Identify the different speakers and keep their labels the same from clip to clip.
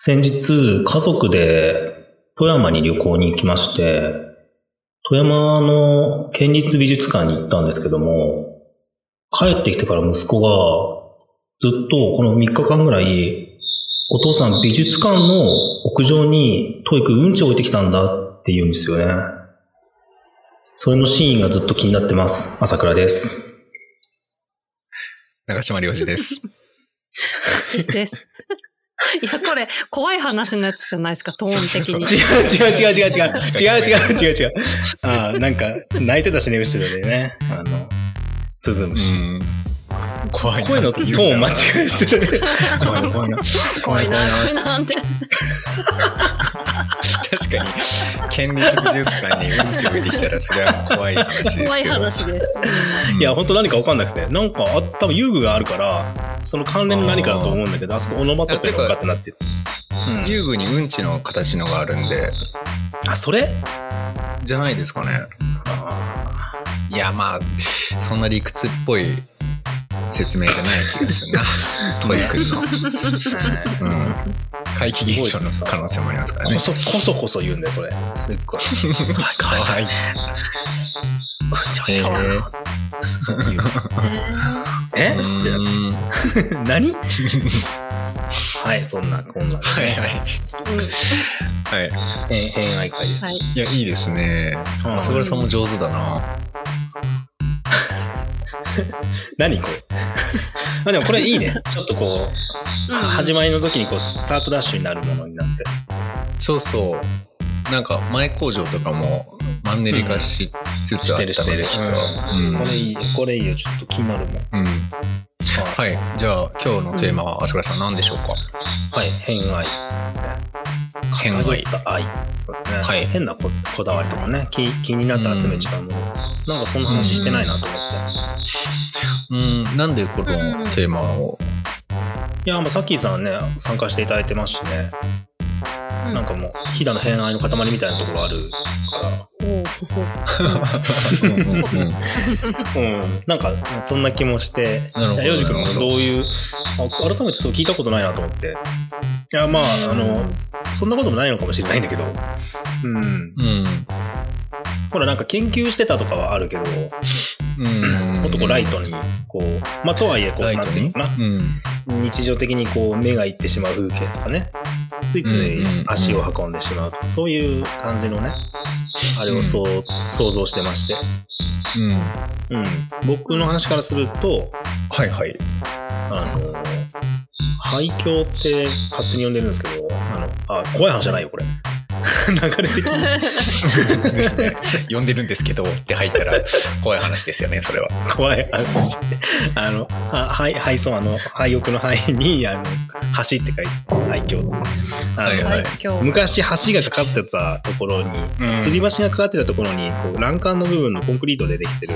Speaker 1: 先日、家族で富山に旅行に行きまして、富山の県立美術館に行ったんですけども、帰ってきてから息子がずっとこの3日間ぐらい、お父さん美術館の屋上にトイくうんち置いてきたんだって言うんですよね。それのシーンがずっと気になってます。朝倉です。
Speaker 2: 長島良二です。
Speaker 3: です。いや、これ、怖い話のやつじゃないですか、トーン的に。
Speaker 1: 違う違う違う違う違う。違う違う違う違う。ああ、なんか、泣いてたしね、後ろでね。あの、鈴
Speaker 2: う
Speaker 1: 虫。
Speaker 2: ん。怖いな。
Speaker 1: 声のトーン間違えてる。
Speaker 2: 怖いな。怖いな。
Speaker 3: 怖いな、怖い
Speaker 2: な。
Speaker 3: な。って。
Speaker 2: 確かに、県立美術館にうんち置いてきたら、それは怖い話ですけど。
Speaker 3: 怖い話です。
Speaker 1: いや、本当何か分かんな。くて。な。んか、あ多分遊具があるから、その関連の何かだと思うんだけど、あそこオノマトペが分かってな。ってる。うん
Speaker 2: 遊具にうんちの形のがあるんで、
Speaker 1: あ、それ
Speaker 2: じゃな。いですかね。いや、まあ、そんな。理屈っぽい説明じゃない気がするな。トイくんの。うん。怪奇現象の可能性もありますからね。
Speaker 1: こそ、こそこそ言うんだよ、それ。すっごい。
Speaker 2: かわいい。
Speaker 1: うんち置いてきたなえ
Speaker 2: うん
Speaker 1: 何？はい、そんな、こんな。
Speaker 2: はいはい。
Speaker 3: うん
Speaker 2: はい。
Speaker 1: 偏偏愛会です。
Speaker 3: はい。
Speaker 2: いや、いいですね。
Speaker 1: うん
Speaker 2: 朝倉さんも上手だな。
Speaker 1: 何これ？まあでもこれいいね。ちょっとこう、
Speaker 3: うん
Speaker 1: 始まりの時にこう、スタートダッシュになるものになって。
Speaker 2: そうそう。なんか前工場とかもマンネリ化しつつあ
Speaker 1: してるしてる。
Speaker 2: ったので、きっと。
Speaker 1: うんこれいい、これいいよ。ちょっと気になるもん。
Speaker 2: うん。うん。
Speaker 1: は
Speaker 2: はい。じゃあ今日のテーマは朝倉さん何でしょうか？
Speaker 1: い。はい、偏愛。
Speaker 2: 偏愛
Speaker 1: 愛。そうですね。
Speaker 2: はい
Speaker 1: 変なここだわりとかね気、気になったら集めちゃうもの。なんかそんな話してないなと思って。
Speaker 2: うん。なんでこのテーマを？
Speaker 1: いや、まあさっきーさんね、参加していただいてますしね。なんかもう、飛騨の偏愛の塊みたいなところあるから。
Speaker 3: おう
Speaker 2: うんうんうん
Speaker 1: うん、なんかそんな気もして、洋く君も
Speaker 2: ど
Speaker 1: どういう、あ改めてそう聞いたことないなと思って。いや、まあ、あの、そんなこともないのかもしれないんだけど、うん。
Speaker 2: うん。
Speaker 1: ほら、なんか研究してたとかはあるけど、
Speaker 2: うん。
Speaker 1: もっとこうライトに、こう、まあ、とはいえ、こう、なんていうのかな、
Speaker 2: うん。
Speaker 1: 日常的にこう、目がいってしまう風景とかね、ついつい足を運んでしまうとか、そういう感じのね、あれをそう、想像してまして。
Speaker 2: うん。
Speaker 1: うん。僕の話からすると、
Speaker 2: はいはい。
Speaker 1: あの、廃墟って勝手に呼んでるんですけど、あの、あ、怖い話じゃないよ、これ。流れ的に。
Speaker 2: ですね。呼んでるんですけどって入ったら怖い話ですよね、それは。
Speaker 1: 怖い話。あの、は、はい、はい、そう、あの、廃屋の廃に、あの、橋って書いて、廃墟。あの、
Speaker 2: はいはい。
Speaker 1: 昔橋がかかってたところに、
Speaker 2: うん
Speaker 1: 吊り橋がかかってたところに、こう、欄干の部分のコンクリートでできてる、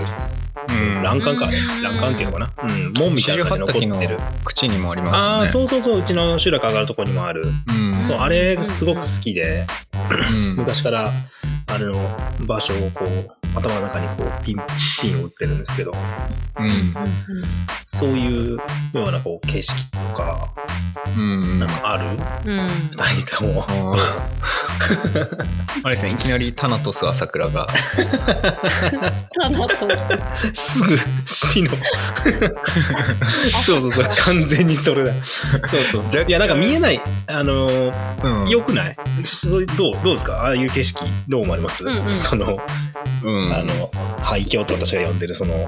Speaker 2: うん
Speaker 1: 欄干か、あれ
Speaker 3: うん
Speaker 1: 欄干っていうのかな？うん、門みたいな感じで残ってる。
Speaker 2: 口にもあります
Speaker 1: ああ、
Speaker 2: もんね。
Speaker 1: そうそうそう、うちの集落上がるところにもある。
Speaker 2: うん。
Speaker 1: そう、あれすごく好きで、
Speaker 2: うん。
Speaker 1: 昔からあの場所をこう頭の中にこうピンピンを打ってるんですけど。
Speaker 2: うん。
Speaker 1: そういうようなこう景色とか
Speaker 2: うん。
Speaker 1: なんかある？
Speaker 3: う。
Speaker 1: 二人とも。
Speaker 2: あれですね、いきなりタナトス朝倉が。
Speaker 3: タナトス。
Speaker 1: すぐ死の。そうそうそう。完全にそれだ。そうそうそう。いやなんか見えない。あのー
Speaker 2: うん。
Speaker 1: よくない？そうどうどうですか？ああいう景色どう思われます、
Speaker 3: うんうん。
Speaker 1: その、
Speaker 2: うん。
Speaker 1: あの廃墟と私が呼んでるその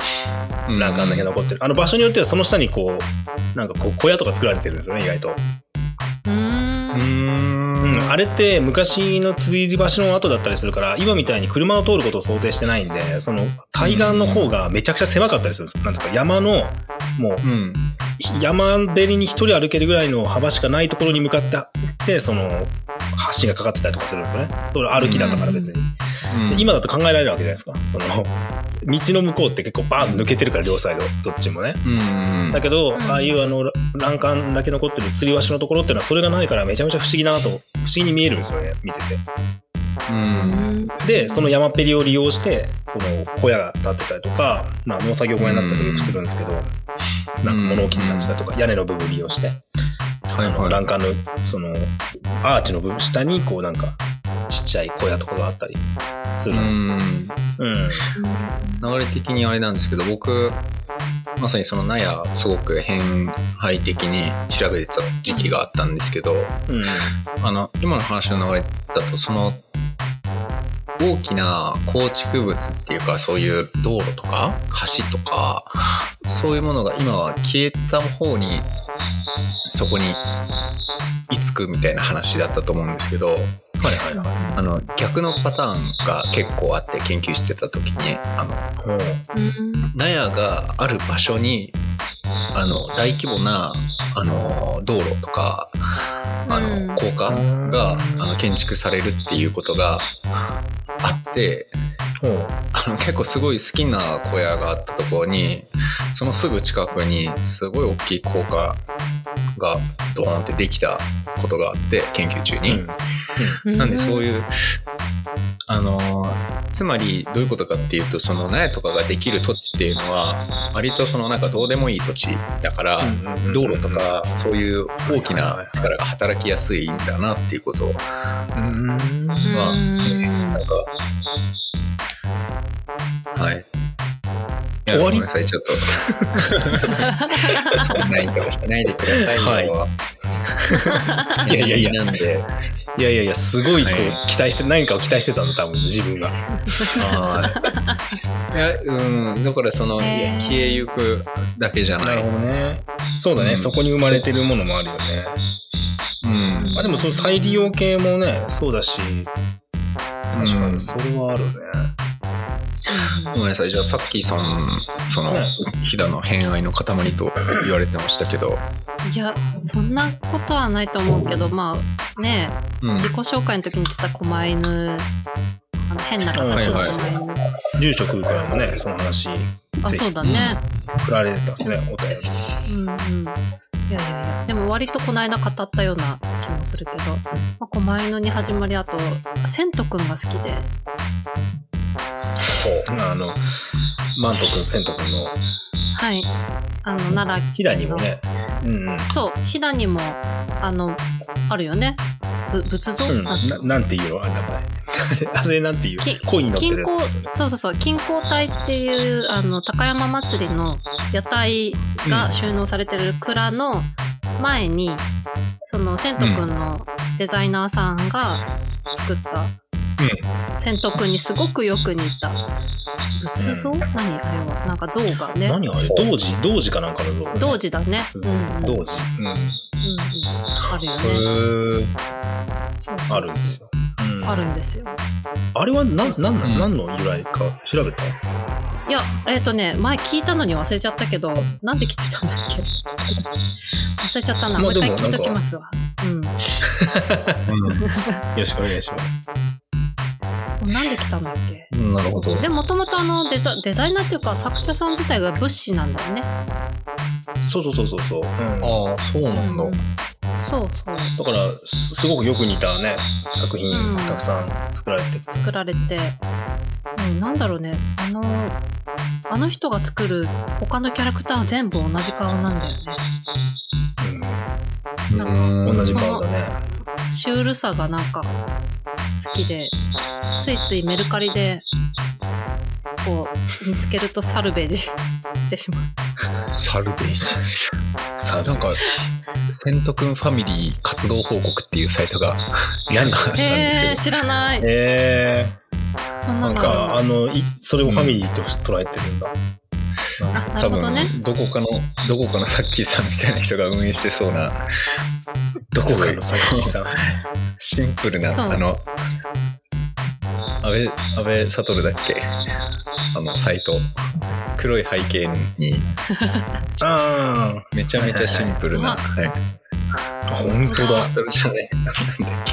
Speaker 2: うん
Speaker 1: 欄干だけ残ってる。あの場所によってはその下にこう、なんかこう小屋とか作られてるんですよね、意外と。
Speaker 3: うん。
Speaker 1: あれって昔の釣り橋の跡だったりするから、今みたいに車を通ることを想定してないんで、その対岸の方がめちゃくちゃ狭かったりするんですよ。なんとか山の、もう
Speaker 2: うん。
Speaker 1: 山べりに一人歩けるぐらいの幅しかないところに向かってって、その橋がかかってたりとかするんですよね。それ歩きだったから別に。で今だと考えられるわけじゃないですか。その、道の向こうって結構バーン抜けてるから両サイド、どっちもね。
Speaker 2: うん。
Speaker 1: だけど、
Speaker 3: うん
Speaker 1: ああいうあの欄干だけ残ってる吊り橋のところっていうのはそれがないからめちゃめちゃ不思議だなと不思議に見えるんですよね見てて
Speaker 2: うん。
Speaker 1: でその山っぺりを利用してその小屋が建ってたりとか、まあ、農作業小屋になったりよくするんですけど、なんか物置になってたりとか屋根の部分を利用して、
Speaker 2: はい
Speaker 1: あの
Speaker 2: はい。
Speaker 1: 欄干のそのアーチの部分下にこうなんかちっちゃい小屋とかがあったりするんですよ。うん。
Speaker 2: 流れ的にあれなんですけど僕まさにその納屋すごく変配的に調べてた時期があったんですけど
Speaker 1: うん。
Speaker 2: あの今の話の流れだとその大きな構築物っていうかそういう道路とか橋とかそういうものが今は消えた方にそこに居つくみたいな話だったと思うんですけど
Speaker 1: はいはいは
Speaker 2: あの逆のパターンが結構あって研究してた時にあの納屋がある場所にあの大規模なあの道路とかあ
Speaker 3: うん
Speaker 2: の高架があの建築されるっていうことがあって。あの結構すごい好きな小屋があったところにそのすぐ近くにすごい大きい高架がドーンってできたことがあって研究中に。
Speaker 1: うん
Speaker 3: うん
Speaker 2: なんでそういう、あのーつまりどういうことかっていうとその苗とかができる土地っていうのは割とそのなんかどうでもいい土地だから
Speaker 1: うん
Speaker 2: 道路とかそういう大きな力が働きやすいんだなっていうことを
Speaker 1: うん。
Speaker 2: は
Speaker 3: うん
Speaker 2: なんかはい。
Speaker 1: 終わり
Speaker 2: ごめんなさい、ちょっと。そんな言い方しないでくださいよ。
Speaker 1: はいいやいやいや
Speaker 2: なんで。
Speaker 1: いやいやいや、すごいこう、
Speaker 2: はい
Speaker 1: 期待して、何かを期待してたんだ、多分自分が。
Speaker 2: はい。いや、うん、だからその、い
Speaker 3: へー
Speaker 2: や消えゆくだけじゃない。
Speaker 1: どね。そうだね、
Speaker 2: うん
Speaker 1: そこに生まれてるものもあるよね。
Speaker 2: うん。
Speaker 1: まあでもその再利用系もね、そうだし、確か
Speaker 2: うん
Speaker 1: にそれはあるね。
Speaker 2: ごめんなさい、じゃあさっきさん、その
Speaker 1: ね、
Speaker 2: 飛騨の偏愛の塊と言われてましたけど、
Speaker 3: いやそんなことはないと思うけどまあね
Speaker 2: うん。
Speaker 3: 自己紹介の時に言ってた狛犬あの変な形の狛犬、
Speaker 1: 住職からもね、その話、
Speaker 3: あそうだね、
Speaker 1: 振られてたんですね、お便り。
Speaker 3: うんうん。いやいやいやでも割とこの間語ったような気もするけど、まあ、狛犬に始まりあと千とくんが好きで。
Speaker 1: あの、マント君、セント君の、
Speaker 3: はい。あの奈良
Speaker 1: 飛騨にもね、うんうん。
Speaker 3: そう飛騨にもあのあるよね。ぶ仏像、
Speaker 1: うん、
Speaker 3: な
Speaker 1: ななんていう？のあれ名前。あれなんていう？
Speaker 3: き
Speaker 1: 恋に乗ってるやつ。ね。
Speaker 3: そうそうそう。金光隊っていうあの高山祭りの屋台が収納されてる蔵の前に、その千斗くんのデザイナーさんが作った千斗くんにすごくよく似た。仏像、何？あれは。なんか像がね。
Speaker 1: 何あれ？童子童子かなんかの像？
Speaker 3: 童子だね、
Speaker 1: 仏像。
Speaker 3: うん。うんうん。うん
Speaker 1: 童子。うん。
Speaker 3: あるよね。
Speaker 1: あるんですよ。うん。
Speaker 3: あるんですよ。
Speaker 1: あれは何、なんな
Speaker 2: うん。
Speaker 1: ん、何の由来か調べた
Speaker 3: い。やえっ、とね前聞いたのに忘れちゃったけどなんで来てたんだっけ？忘れちゃったな、
Speaker 1: まあ
Speaker 3: もう一回聞いときますわ。うん。
Speaker 2: うん。
Speaker 1: よろしくお願いします。
Speaker 3: そうなんで来たんだっけ？
Speaker 2: なるほど。
Speaker 3: でもともとあのデザデザイナーっていうか作者さん自体が物資なんだよね。
Speaker 1: そうそうそうそうそう。うんだ
Speaker 2: ああ、そうなんだ。
Speaker 3: そうそう
Speaker 1: から、すすごくよく似たね、作品
Speaker 3: うん
Speaker 1: たくさん作られてる。
Speaker 3: 作られて、うん、なんだろうねあのあの人が作る他のキャラクターは全部同じ顔なんだよね。
Speaker 2: うん
Speaker 1: うん同じ顔だね。
Speaker 3: シュールさがなんか好きでついついメルカリでこう見つけるとサルベージ してしまう。
Speaker 2: サルベージ？
Speaker 1: さあ、
Speaker 2: なんか、セントくんファミリー活動報告っていうサイトが
Speaker 1: 何
Speaker 2: あったんですよ
Speaker 3: えー、。知らない。
Speaker 1: え
Speaker 3: そん
Speaker 1: ー、なん
Speaker 3: なのあるんだ
Speaker 1: か、あの、いそれをファミリーと捉えてるんだ。
Speaker 3: あな
Speaker 2: 多分
Speaker 3: ど
Speaker 2: こかのどこかのさっきさんみたいな人が運営してそうな
Speaker 1: どこかのさっきさん。
Speaker 2: シンプルなあの安倍安倍悟だっけ？あのサイト。黒い背景に。
Speaker 1: あ
Speaker 2: めちゃめちゃシンプルな、はい、
Speaker 1: あ、本当だ。
Speaker 2: 悟じゃない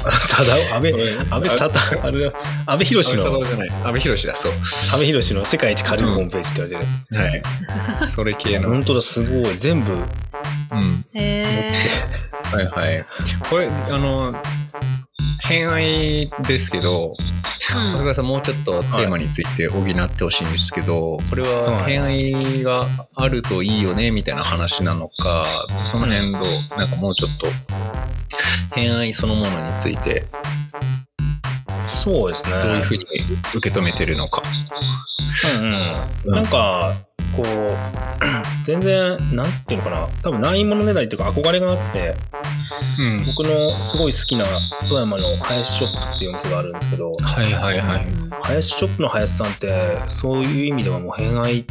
Speaker 1: あさだ、安倍、安倍さだ、あれ、安倍博士の、
Speaker 2: 安倍博だそう。
Speaker 1: 安倍博士の世界一軽いホームページって言われてるや
Speaker 2: はい。それ系
Speaker 1: つ。
Speaker 2: の、
Speaker 1: 本当だ、すごい。全部、
Speaker 2: うん、
Speaker 3: えー、
Speaker 2: はいはい。これあの偏愛ですけど
Speaker 3: うん
Speaker 2: さんもうちょっとテーマについて補ってほしいんですけど、これは
Speaker 1: はい
Speaker 2: 偏愛があるといいよねみたいな話なのかその辺どうなんかもうちょっと偏愛そのものについて
Speaker 1: そうですね。
Speaker 2: どういうふうに受け止めてるのか。
Speaker 1: うんうん。なんか、こう、全然、なんていうのかな。多分ないものねだりっていうか憧れがあって、
Speaker 2: うん。
Speaker 1: 僕のすごい好きな富山の林ショップっていうお店があるんですけど、
Speaker 2: はいはいはい。
Speaker 1: 林ショップの林さんって、そういう意味ではもう偏愛っ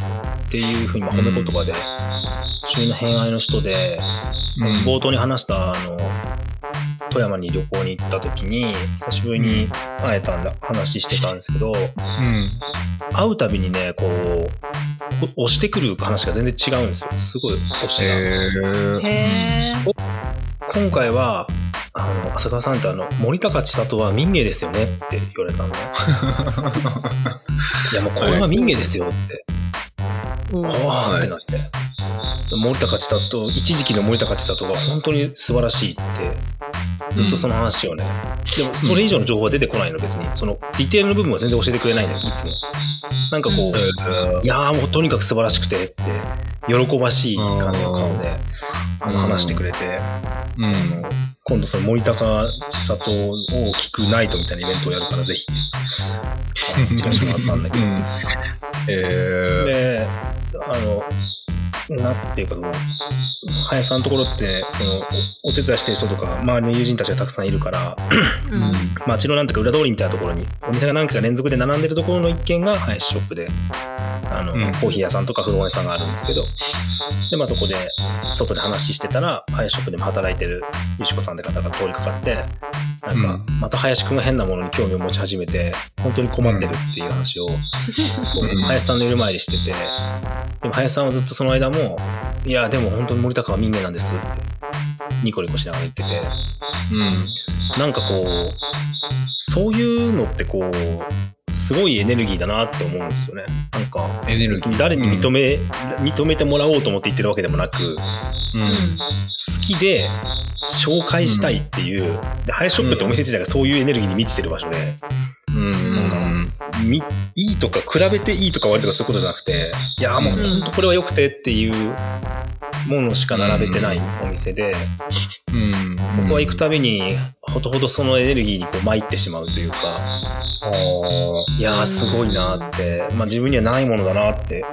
Speaker 1: ていうふうにまあ褒め言葉で、中の偏愛の人で、その冒頭に話したあの、富山に旅行に行った時に、久しぶりに会えたんだ、話してたんですけど、
Speaker 2: うん。
Speaker 1: 会うたびにね、こう、お押してくる話が全然違うんですよ。すごい押しが。
Speaker 2: へ
Speaker 1: 今回は、あの、浅川さんってあの、森高千里は民芸ですよねって言われたのね。いやもうこれは民芸ですよって。
Speaker 3: うん
Speaker 1: おーってなって。森高千里、一時期の森高千里が本当に素晴らしいって、ずっとその話をね。でもそれ以上の情報は出てこないの別に。そのディテールの部分は全然教えてくれないんだよ、いつも。なんかこう、いやーもうとにかく素晴らしくてって、喜ばしい感じの顔で、あの話してくれて、
Speaker 2: うん。
Speaker 1: あの今度その森高千里を聞くナイトみたいなイベントをやるからぜひ って、あのチラシもらったんだけど。
Speaker 2: うんえ
Speaker 1: で、あの、なんていうかその、林さんのところって、その、おお手伝いしてる人とか、周りの友人たちがたくさんいるから、
Speaker 3: うん。
Speaker 1: 街のなんていうか裏通りみたいなところに、お店が何軒か連続で並んでるところの一軒が林ショップで、あの、
Speaker 2: うん。
Speaker 1: コーヒー屋さんとか古本屋さんがあるんですけど、で、まあそこで、外で話してたら、林ショップでも働いてるゆしこさんって方が通りかかって、なんか、
Speaker 2: うん。
Speaker 1: また林くんが変なものに興味を持ち始めて、本当に困ってるっていう話を、こう
Speaker 2: うん。
Speaker 1: 林さんのいる前にしてて、でも林さんはずっとその間も、いや、でも本当に森高は民芸なんですって、ニコニコしながら言ってて、
Speaker 2: うん。
Speaker 1: なんかこう、そういうのってこう、すごいエネルギーだなって思うんですよね。なんか、
Speaker 2: エネルギー。
Speaker 1: 誰に認め、認めてもらおうと思って言ってるわけでもなく、
Speaker 2: うん。
Speaker 1: 好きで紹介したいっていう、でハイショップってお店自体がそういうエネルギーに満ちてる場所で、
Speaker 2: うん。
Speaker 1: みいいとか比べていいとか悪いとかそういうことじゃなくて、いやもう
Speaker 3: うん
Speaker 1: 本当これは良くてっていうものしか並べてないお店で、
Speaker 2: うん。
Speaker 1: 僕は行くたびにほとほどそのエネルギーにこう参ってしまうというか、
Speaker 2: あ
Speaker 1: いやーすごいなって、まあ自分にはないものだなって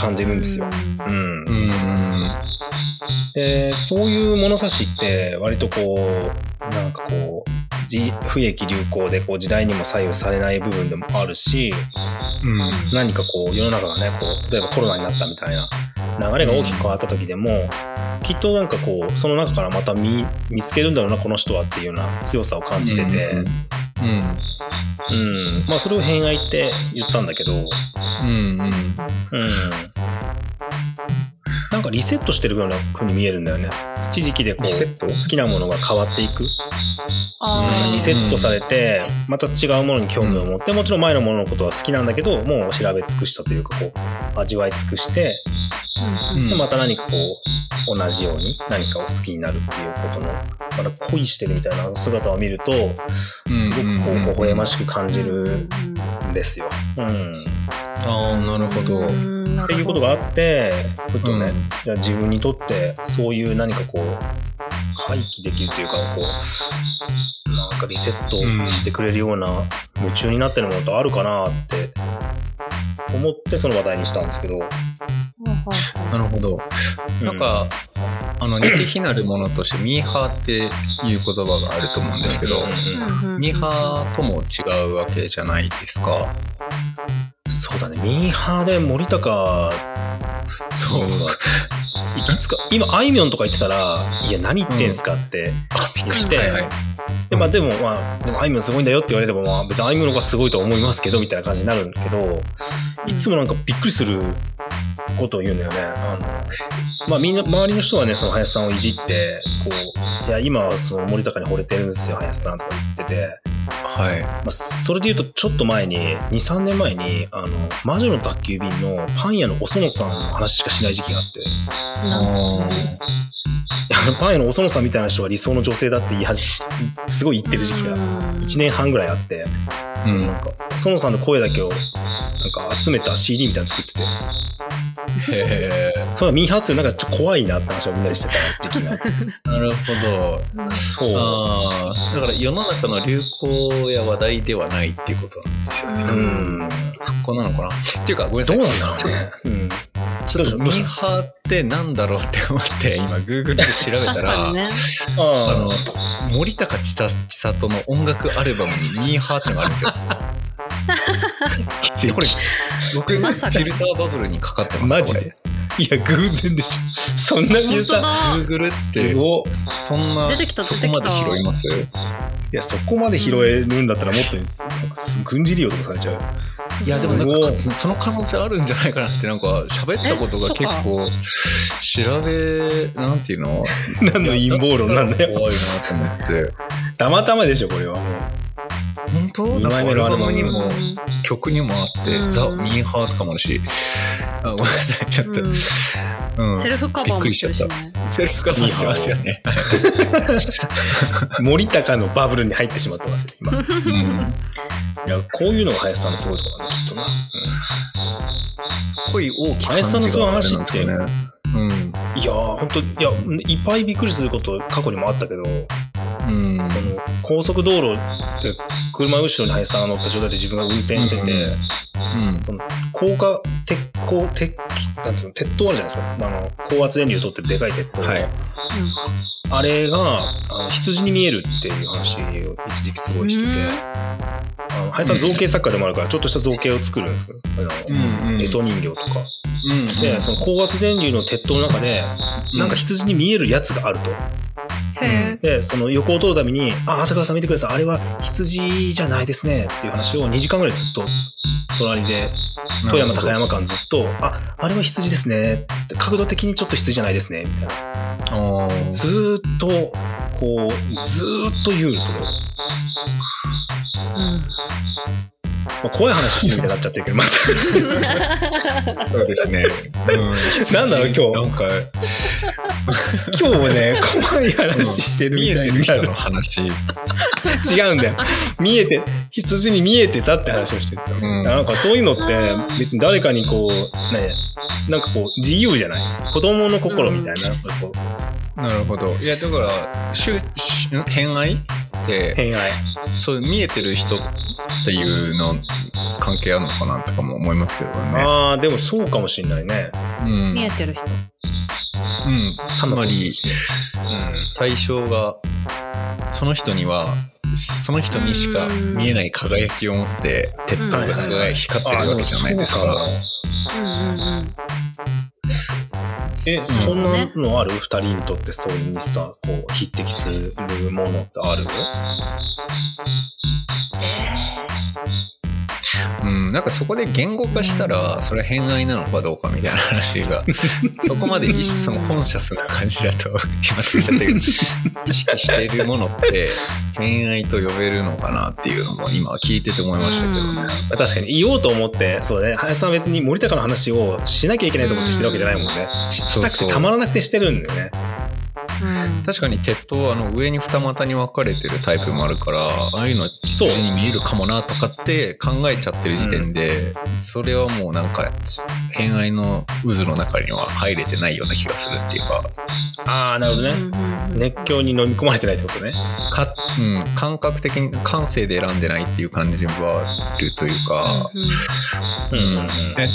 Speaker 1: 感じるんですよ。うん
Speaker 2: ー。うん。
Speaker 1: で、そういう物差しって割とこう、なんかこう、時不益流行でこう時代にも左右されない部分でもあるし、
Speaker 2: うん。
Speaker 1: 何かこう世の中がね、こう、例えばコロナになったみたいな流れが大きく変わった時でも、きっとなんかこう、その中からまた見見つけるんだろうな、この人はっていうような強さを感じてて、
Speaker 2: うん。
Speaker 1: うん。まあそれを偏愛って言ったんだけど、
Speaker 2: うん。うん。
Speaker 1: うん。なんかリセットしてるような風に見えるんだよね。一時期でこ
Speaker 2: リセット？
Speaker 1: う、好きなものが変わっていく。リセットされて、また違うものに興味を持って、もちろん前のもののことは好きなんだけど、もう調べ尽くしたというか、こう、味わい尽くして、
Speaker 3: うん
Speaker 1: でまた何かこう、同じように何かを好きになるっていうことの、まだ恋してるみたいな姿を見ると、すごくこう、微笑ましく感じるんですよ。うん。
Speaker 2: ああ、なるほど。
Speaker 1: っていうことがあって、ふとね、
Speaker 2: うん。
Speaker 1: じゃあ自分にとってそういう何かこう、回帰できるというか、こう、なんかリセットしてくれるような夢中になってるものとあるかなって思ってその話題にしたんですけど、
Speaker 2: なるほど。なんか、あの、似て非なるものとして、ミーハーっていう言葉があると思うんですけど、ミーハーとも違うわけじゃないですか。
Speaker 1: だね、ミーハーで森高。
Speaker 2: そう。
Speaker 1: 行きつか、今、あいみょんとか言ってたら、いや、何言ってんすかって、
Speaker 2: あ、びっくり
Speaker 1: して。
Speaker 2: はいはい。
Speaker 1: で、まあでも、まあ、でもあいみょんすごいんだよって言われれば、まあ別にあいみょんの方がすごいとは思いますけど、みたいな感じになるんだけど、いつもなんかびっくりすることを言うんだよね。あの、まあみんな、周りの人はね、その林さんをいじって、こう、いや、今はその森高に惚れてるんですよ、林さんとか言ってて、
Speaker 2: はい。
Speaker 1: まあ、それで言うと、ちょっと前に、2、3年前に、あの、魔女の宅急便のパン屋のお園さんの話しかしない時期があって、
Speaker 3: なん
Speaker 1: いやパン屋のお園さんみたいな人が理想の女性だって言いはじ、すごい言ってる時期が1年半ぐらいあって、
Speaker 2: うん
Speaker 1: なんか、園さんの声だけを、なんか集めた CD みたいなの作ってて、
Speaker 2: へえ。
Speaker 1: それはミーハーっていうのなんかちょっと怖いなって話をみんなでしてた時期が。
Speaker 2: なるほど。
Speaker 1: そう。
Speaker 2: ああ、だから世の中の流行や話題ではないっていうことなんですよね。
Speaker 3: う
Speaker 1: うん。
Speaker 2: そこなのかなっていうか、ごめんなさい。
Speaker 1: どうなんだろうね。うん。
Speaker 2: ちょっとミーハーってなんだろうって思って、今、Google で調べたら、
Speaker 3: 確かにね。
Speaker 2: あ
Speaker 1: あ
Speaker 2: の、森高千里千里の音楽アルバムにミーハーってのがあるんですよ。これ、僕、フ
Speaker 3: まさか
Speaker 2: ィルターバブルにかかってます
Speaker 1: マジでいや、偶然でしょ。そんな言うた。
Speaker 3: 本当だ。
Speaker 2: Google ってそんな、
Speaker 3: 出てきた
Speaker 2: そこ
Speaker 3: 出てきた
Speaker 2: まで拾います
Speaker 1: いや、そこまで拾えるんだったらもっと、軍事利用とかされちゃう。
Speaker 2: いや、でもなんかその可能性あるんじゃないかなって、なんか喋ったことが結構、調べ、なんていうの？
Speaker 1: 何の陰謀論なんだよ。
Speaker 2: 怖いなと思って。
Speaker 1: たまたまでしょ、これはもう。
Speaker 2: 本当？
Speaker 1: 二枚
Speaker 2: なんかアルバ
Speaker 1: 目のアルバム
Speaker 2: ムにも
Speaker 3: うん
Speaker 2: 曲にもあって、
Speaker 3: うん
Speaker 2: ザ・ミーハーとかもあるし、あごめんなさい、ちょっと、
Speaker 3: うん
Speaker 2: うん
Speaker 3: セルフカバーもしてるしね。
Speaker 2: セルフカバーしてますよね。
Speaker 1: 森高のバブルに入ってしまってますよ、今。い
Speaker 2: うん
Speaker 1: や、こういうのが林さんのすごいところだね、きっとな。
Speaker 2: すごい大きく
Speaker 1: 林さんのそういう話って
Speaker 2: ね。うん。
Speaker 1: うん、いやー、ほんと、いや、いっぱいびっくりすること過去にもあったけど、
Speaker 2: うん。
Speaker 1: その、高速道路で車後ろに林さんが乗った状態で自分が運転してて、
Speaker 2: うんうん
Speaker 1: その、高架、鉄鋼、鉄、なんていうの、鉄塔あるじゃないですか。あの、高圧電流を取ってるでかい鉄塔。
Speaker 2: はい。
Speaker 1: あれが、あの羊に見えるっていう話を一時期すごいしてて、あの林さん造形作家でもあるから、ちょっとした造形を作るんですよ。あの、干支人形とか。
Speaker 2: うん。
Speaker 1: で、その高圧電流の鉄塔の中で、なんか羊に見えるやつがあると。で、その横を通るたびに、あ、朝倉さん見てください。あれは羊じゃないですね。っていう話を2時間ぐらいずっと、隣で、富山高山間ずっと、あ、あれは羊ですね。って角度的にちょっと羊じゃないですね。みたいな。ずーっと、こう、ずーっと言うんですよ。
Speaker 3: うん
Speaker 1: まあ、怖い話してみたいになっちゃってるけど、また。
Speaker 2: そうですね。うん。
Speaker 1: なんだろう今日
Speaker 2: なんか、
Speaker 1: 今日もね、怖い話してるみ
Speaker 2: 見え
Speaker 1: たいになる
Speaker 2: てる人の話。
Speaker 1: 違うんだよ。見えて、羊に見えてたって話をしてる。
Speaker 2: うん
Speaker 1: なんかそういうのって別に誰かにこう、ね、なんかこう自由じゃない子供の心みたいな、なん
Speaker 2: なるほど。いや、だから、しゅ偏愛？って、
Speaker 1: 偏愛。
Speaker 2: そう見えてる人っていうの関係あるのかなとかも思いますけどね。
Speaker 1: ああ、でもそうかもしんないね。
Speaker 2: うん。
Speaker 3: 見えてる人。
Speaker 2: うん。つまり、
Speaker 1: うん。
Speaker 2: 対象が、その人には、その人にしか見えない輝きを持って、鉄塔が輝い光ってるわけじゃないですか。
Speaker 1: う
Speaker 3: んうんうん。
Speaker 1: え、
Speaker 2: うん
Speaker 1: そんなのある？二人にとってそういうにさ、こう、匹敵するものってある？
Speaker 2: うん、なんかそこで言語化したら、それは偏愛なのかどうかみたいな話が、そこまでそのコンシャスな感じだと、今言っちゃったけど、意識しているものって、偏愛と呼べるのかなっていうのも今聞いてて思いましたけどね。
Speaker 1: まあ確かに言おうと思って、そうね、林さんは別に森高の話をしなきゃいけないと思ってしてるわけじゃないもんね。したくてたまらなくてしてるんだよね。
Speaker 3: うん。
Speaker 2: 確かに鉄塔あの上に二股に分かれてるタイプもあるからああいうのは羊に見えるかもなとかって考えちゃってる時点で、それはもうなんか偏愛の渦の中には入れてないような気がするっていうか。
Speaker 1: ああ、なるほどね。熱狂に飲み込まれてないってことね。
Speaker 2: か、うん、感覚的に感性で選んでないっていう感じはあるというか、
Speaker 3: うんうん。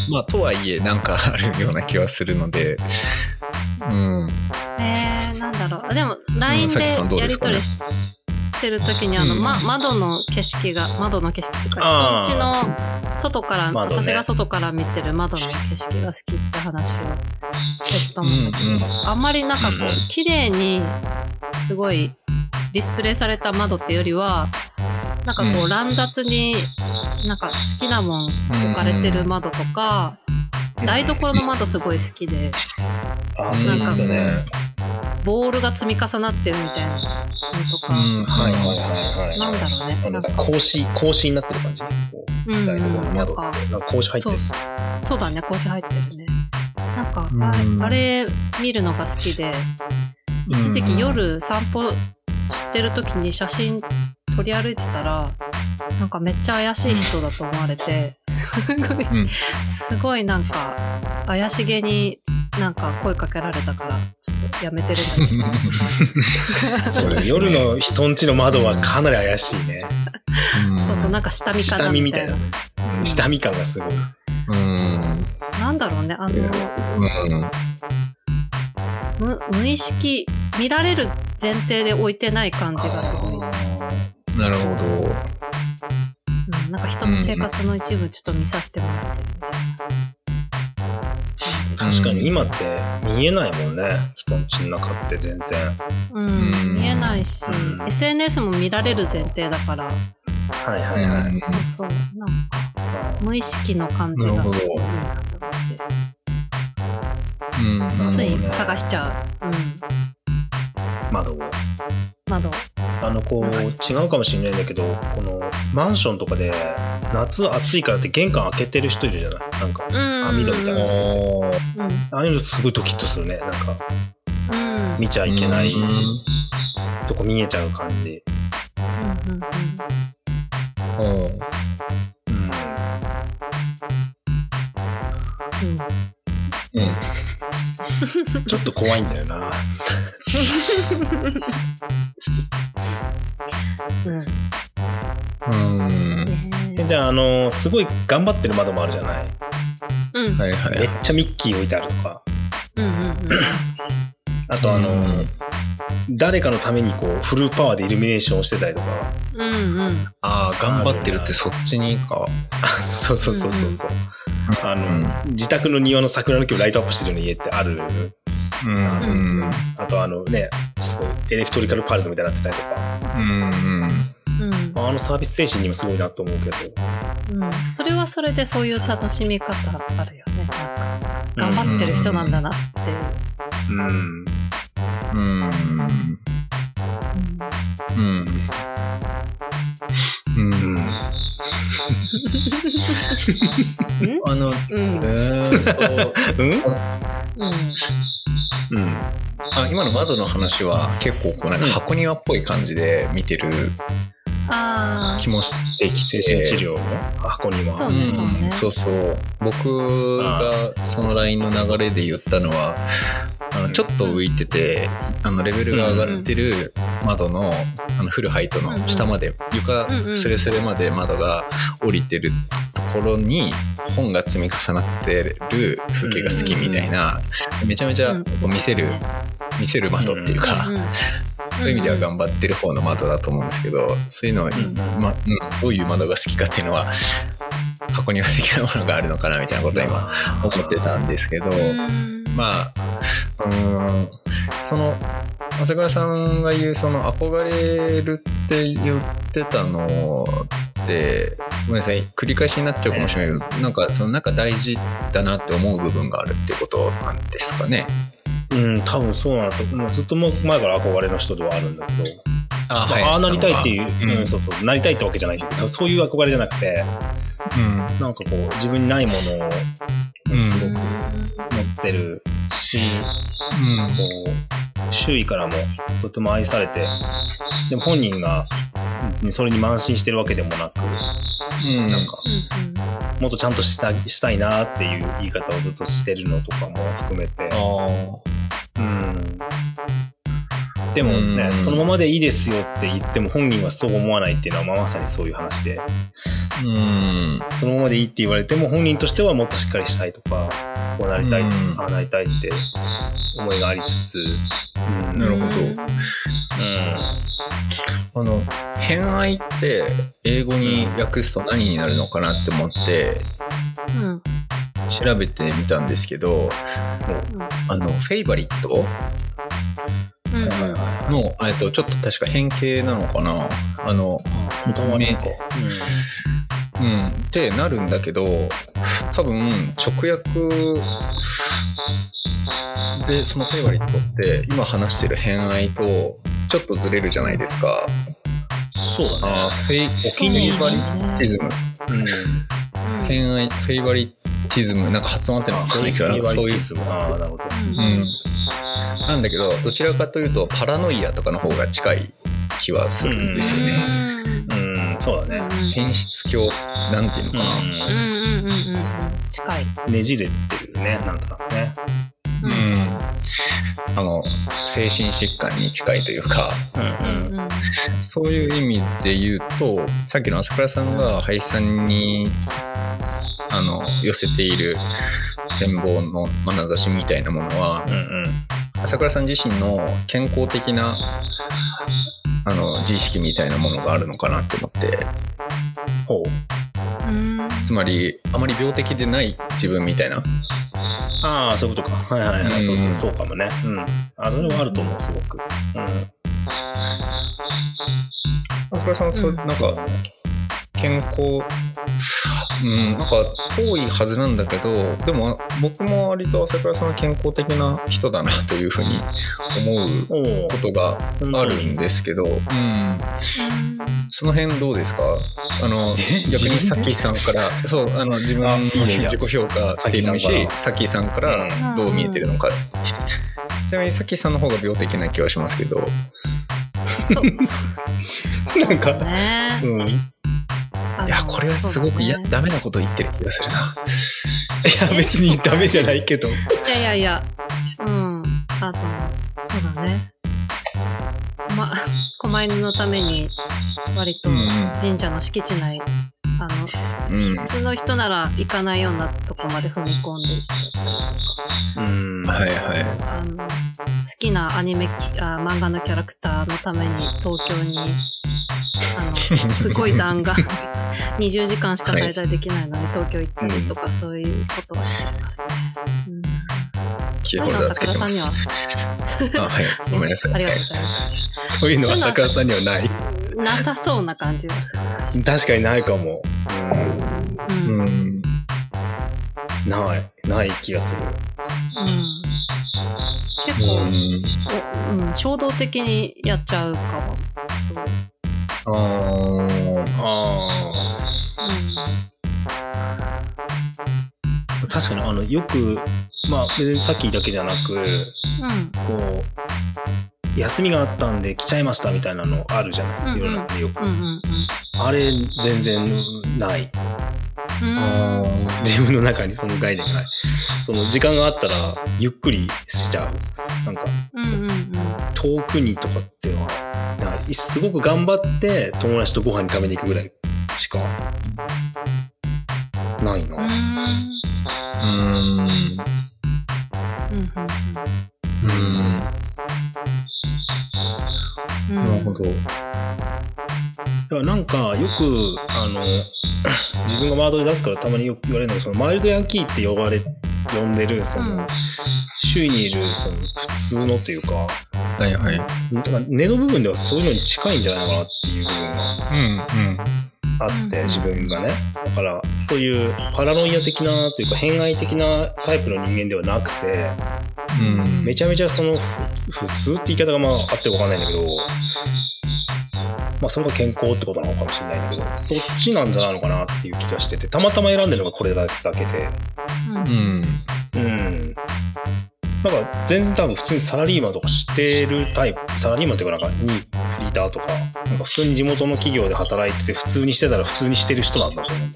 Speaker 2: まあとはいえなんかあるような気はするので、うん、
Speaker 3: えー、なんだろう。でも、LINE でやり取りしてる時に、あの、
Speaker 2: うん。
Speaker 3: ま、窓の景色が、窓の景色っていう
Speaker 1: あー。
Speaker 3: か、人んちの外から、私が外から見てる窓の景色が好きって話をしてたもんあんまりなんかこ
Speaker 1: う
Speaker 3: 綺麗に、すごい、ディスプレイされた窓っていうよりは、なんかこ
Speaker 2: う
Speaker 3: う、乱雑に、なんか好きなもん置かれてる窓とか、台所の窓すごい好きで、
Speaker 1: あ
Speaker 2: そうなんだ
Speaker 1: ね。
Speaker 3: ボールが積み重なってるみたいなのとか、
Speaker 2: うん
Speaker 1: はいはいはいはい。
Speaker 3: なんだろうね。なんか
Speaker 1: 格子、格子になってる感じ。こう
Speaker 3: うん、
Speaker 1: 台所の窓って。なんか格子入ってる
Speaker 3: そう。だね、格子入ってるね。なんか、
Speaker 2: うん
Speaker 3: ああれ見るのが好きで、一時期夜散歩してる時に写真撮り歩いてたら、なんかめっちゃ怪しい人だと思われて、すごい、
Speaker 2: うん
Speaker 3: すごいなんか怪しげになんか声かけられたから、ちょっとやめてるんだけど。
Speaker 1: それ夜の人んちの窓はかなり怪しいね。
Speaker 3: そうそう、なんか下見か
Speaker 1: 下
Speaker 3: なみたいな
Speaker 1: 見みたいな。。うん下見感がすごい。
Speaker 2: うん
Speaker 3: なんだろうね、あの、
Speaker 2: うん
Speaker 3: 無無意識、見られる前提で置いてない感じがすごい。
Speaker 2: なるほど
Speaker 3: うん、なんか人の生活の一部ちょっと見させてもらってるみたいな感じ。
Speaker 1: 確かに今って見えないもんね。人んちの中って全然。
Speaker 3: うん、
Speaker 2: うん
Speaker 3: 見えないし、
Speaker 1: うん
Speaker 3: SNS も見られる前提だから、
Speaker 1: はいはいはい。
Speaker 2: うん
Speaker 3: そうそう、なんか無意識の感じがすごいなと思って、
Speaker 2: うん
Speaker 3: つい探しちゃう。うん、
Speaker 1: 窓を。
Speaker 3: 窓。
Speaker 1: あの、こう、違うかもしれないんだけど、この、マンションとかで、夏暑いからって玄関開けてる人いるじゃない？なんか、
Speaker 3: うん。
Speaker 1: 網戸みたいなやつ
Speaker 3: うん。
Speaker 1: ああいうのすごいドキッとするね。なんか、
Speaker 3: うん。
Speaker 1: 見ちゃいけない
Speaker 2: うん
Speaker 1: とこ見えちゃう感じ。
Speaker 3: うんうんうん
Speaker 2: うん
Speaker 1: うん。
Speaker 2: う ん
Speaker 1: ちょっと怖いんだよな。
Speaker 3: うん
Speaker 2: うん
Speaker 3: ね
Speaker 1: じゃあ、あの、すごい頑張ってる窓もあるじゃない？
Speaker 3: うん
Speaker 2: はいはい
Speaker 1: めっちゃミッキー置いてあるとか。
Speaker 3: うんうんうん
Speaker 1: あと、あの、
Speaker 2: うん
Speaker 1: 誰かのためにこう、フルパワーでイルミネーションをしてたりとか。
Speaker 3: うんうん
Speaker 2: ああ頑張ってるってそっちにか
Speaker 1: そうそうそうそうそう。あの、
Speaker 2: うん
Speaker 1: 自宅の庭の桜の木をライトアップしてるような家ってある。
Speaker 2: うんうん
Speaker 1: あとあのね、すごいエレクトリカルパレットみたいになってたりとか。
Speaker 2: うん
Speaker 3: うん
Speaker 1: あのサービス精神にもすごいなと思うけど。
Speaker 3: うんそれはそれでそういう楽しみ方あるよねなんか頑張ってる人なんだなっていう、
Speaker 1: うん。
Speaker 2: うんうんうん
Speaker 1: うん。
Speaker 3: うん
Speaker 2: あの
Speaker 3: うん。
Speaker 2: えーっと
Speaker 1: うん。
Speaker 3: うん
Speaker 1: うん。
Speaker 2: あ今の窓の話は結構こうなんか箱庭っぽい感じで見てる
Speaker 3: あ
Speaker 2: 気もしてきて。
Speaker 1: 精神治療の箱には。
Speaker 3: そうねそう
Speaker 2: そうそう。僕がその LINE の流れで言ったのはあのちょっと浮いててあのレベルが上がってる窓のあのフルハイトの下まで床
Speaker 3: うんうん
Speaker 2: スレスレまで窓が降りてるところに本が積み重なってる風景が好きみたいなめちゃめちゃこう見せる見せる窓っていうかそういう意味では頑張ってる方の窓だと思うんですけどそういうのを、
Speaker 1: ん
Speaker 2: まうん、どういう窓が好きかっていうのは箱庭的なものがあるのかなみたいなことは今思ってたんですけど、
Speaker 3: うん。
Speaker 2: まあうーんその朝倉さんが言うその憧れるって言ってたのってごめんなさい繰り返しになっちゃうかもしれないけどなんかそのなんか大事だなって思う部分があるってことなんですかね？
Speaker 1: うん、多分そうなんだともう。ずっともう前から憧れの人ではあるんだけど、
Speaker 2: あ
Speaker 1: まあ、ああなりたいっていう、
Speaker 2: うん。
Speaker 1: うんそうそうなりたいってわけじゃない。けどそういう憧れじゃなくて
Speaker 2: うん。
Speaker 1: なんかこう自分にないものを
Speaker 2: うん
Speaker 1: すごく持ってるし、
Speaker 2: うん
Speaker 1: こう周囲からもとても愛されてでも本人がそれに慢心してるわけでもなく
Speaker 2: うん。
Speaker 1: なんかもっとちゃんとしたしたいなっていう言い方をずっとしてるのとかも含めて。うんでもね、
Speaker 2: うん。
Speaker 1: そのままでいいですよって言っても本人はそう思わないっていうのはまあまさにそういう話で。
Speaker 2: うん。
Speaker 1: そのままでいいって言われても本人としてはもっとしっかりしたいとかこうなりたい、
Speaker 2: うん。
Speaker 1: ああなりたいって思いがありつつ、うん。
Speaker 2: なるほど。
Speaker 1: うん。
Speaker 2: あの偏愛って英語に訳すと何になるのかなって思って
Speaker 3: うん。
Speaker 2: 調べてみたんですけどあのフェイバリット？の、えっと、ちょっと確か変形なのかな。あの、め
Speaker 1: 本当はなん。か、
Speaker 2: うん、ってなるんだけど多分直訳でそのフェイバリットって今話してる偏愛とちょっとずれるじゃないですか。
Speaker 1: そうだね。
Speaker 2: あフェイお気に入りバリティズム
Speaker 1: うん。
Speaker 2: 偏愛フェイバリティズム。なんか発音合ってるのか分かんないけどなんかそういう。
Speaker 1: ああ、なるほど。
Speaker 2: うん、なんだけどどちらかというとパラノイアとかの方が近い気はするんですよね。
Speaker 1: うん、そうだね。
Speaker 2: 変質狂なんていうのかな、
Speaker 3: うんうんうんうんうん近い。
Speaker 1: ねじれてるね、なんとなくね。
Speaker 3: う
Speaker 2: うんんあの精神疾患に近いというか
Speaker 1: うんうん。
Speaker 3: うん
Speaker 2: そういう意味で言うとさっきの朝倉さんが林さんにあの寄せている羨望の眼差しみたいなものは
Speaker 1: うんうん。
Speaker 2: 朝倉さん自身の健康的なあの自意識みたいなものがあるのかなって思って
Speaker 1: ほう。
Speaker 3: うん
Speaker 2: つまりあまり病的でない自分みたいな
Speaker 1: ああ、そういうことか。はいはいはい。
Speaker 2: うん
Speaker 1: そうそう、そうかもね。うん。あ、それはあると思う、すごく。
Speaker 2: 朝倉さんはそう、
Speaker 3: うん
Speaker 2: なんか健康うんなんか遠いはずなんだけどでも僕も割と朝倉さんは健康的な人だなというふうに思う。ことがあるんですけど、う。ん、その辺どうですか？あの逆にさきさんからそうあの自分の自己評価っていうのもいいし
Speaker 1: さきさんから
Speaker 2: どう見えてるのかちなみにさきさんの方が病的な気はしますけど。
Speaker 3: そう。そう。
Speaker 1: なんか、
Speaker 3: ね。
Speaker 1: うん。い
Speaker 2: やこれはすごくいや、
Speaker 3: ね
Speaker 2: ダメなこと言ってる気がするな
Speaker 1: や、別にダメじゃないけど。
Speaker 3: いやいやいや、うん。あの、そうだね。こま、狛犬のために、割と神社の敷地内、あの、
Speaker 2: うん。
Speaker 3: 普通の人なら行かないようなとこまで踏み込んでいっちゃったりとか、
Speaker 1: うん。
Speaker 2: はいはい。
Speaker 3: あの、好きなアニメ、あ漫画のキャラクターのために東京に、あの、すごい弾丸、20時間しか滞在できないのに東京行ったりとか、そういうことはしちゃいますね。うん
Speaker 2: キーホルダーつけてます
Speaker 3: そういうのは
Speaker 2: あはいごめんなさい
Speaker 3: ありがとうございます。
Speaker 1: そういうのは朝倉さんにはない。
Speaker 3: なさそうな感じがする。
Speaker 1: 確かにないかも。
Speaker 3: うん。うん。
Speaker 2: うん
Speaker 1: ない。ない気がする。
Speaker 3: 結構、
Speaker 2: うん
Speaker 3: おうん、衝動的にやっちゃうかも。すごい。
Speaker 2: あー
Speaker 1: ああ。確かに、あの、よく、まあ、別にさっきだけじゃなく、
Speaker 3: うん。うん。
Speaker 1: こう、休みがあったんで来ちゃいましたみたいなのあるじゃないですか、
Speaker 3: うんうん
Speaker 1: 世の中によく。
Speaker 3: うんうん
Speaker 1: あれ、全然ない。
Speaker 3: うん。
Speaker 1: 自分の中にその概念がない。その時間があったら、ゆっくりしちゃう。なんか、
Speaker 3: うんうんうん。
Speaker 1: 遠くにとかっていうのは、なんかすごく頑張って友達とご飯に食べに行くぐらいしか、ないな。
Speaker 3: うん。
Speaker 2: うん
Speaker 3: うん。
Speaker 2: なるほど。
Speaker 1: だからなんか、よく、あの、自分がワードで出すからたまによく言われるのが、そのマイルドヤンキーって呼ばれ、呼んでる、その、
Speaker 3: うん
Speaker 1: 周囲にいる、その、普通のというか、
Speaker 2: はいはい。
Speaker 1: だから根の部分ではそういうのに近いんじゃないのかなっていう部分が
Speaker 2: うんうん。
Speaker 1: あって、
Speaker 3: うん
Speaker 1: 自分がね。だから、そういうパラノイア的なというか、偏愛的なタイプの人間ではなくて、
Speaker 2: うん
Speaker 1: めちゃめちゃその、ふ普通って言い方がまあ合ってるかわかんないんだけど、まあそれが健康ってことなのかもしれないんだけど、そっちなんじゃないのかなっていう気がしてて、たまたま選んでるのがこれだけで、
Speaker 3: うん
Speaker 2: うん。
Speaker 1: うん。なんか全然多分普通にサラリーマンとかしてるタイプ、サラリーマンっていうかなんかにフリーターとか、なんか普通に地元の企業で働いてて普通にしてたら普通にしてる人なんだと思う。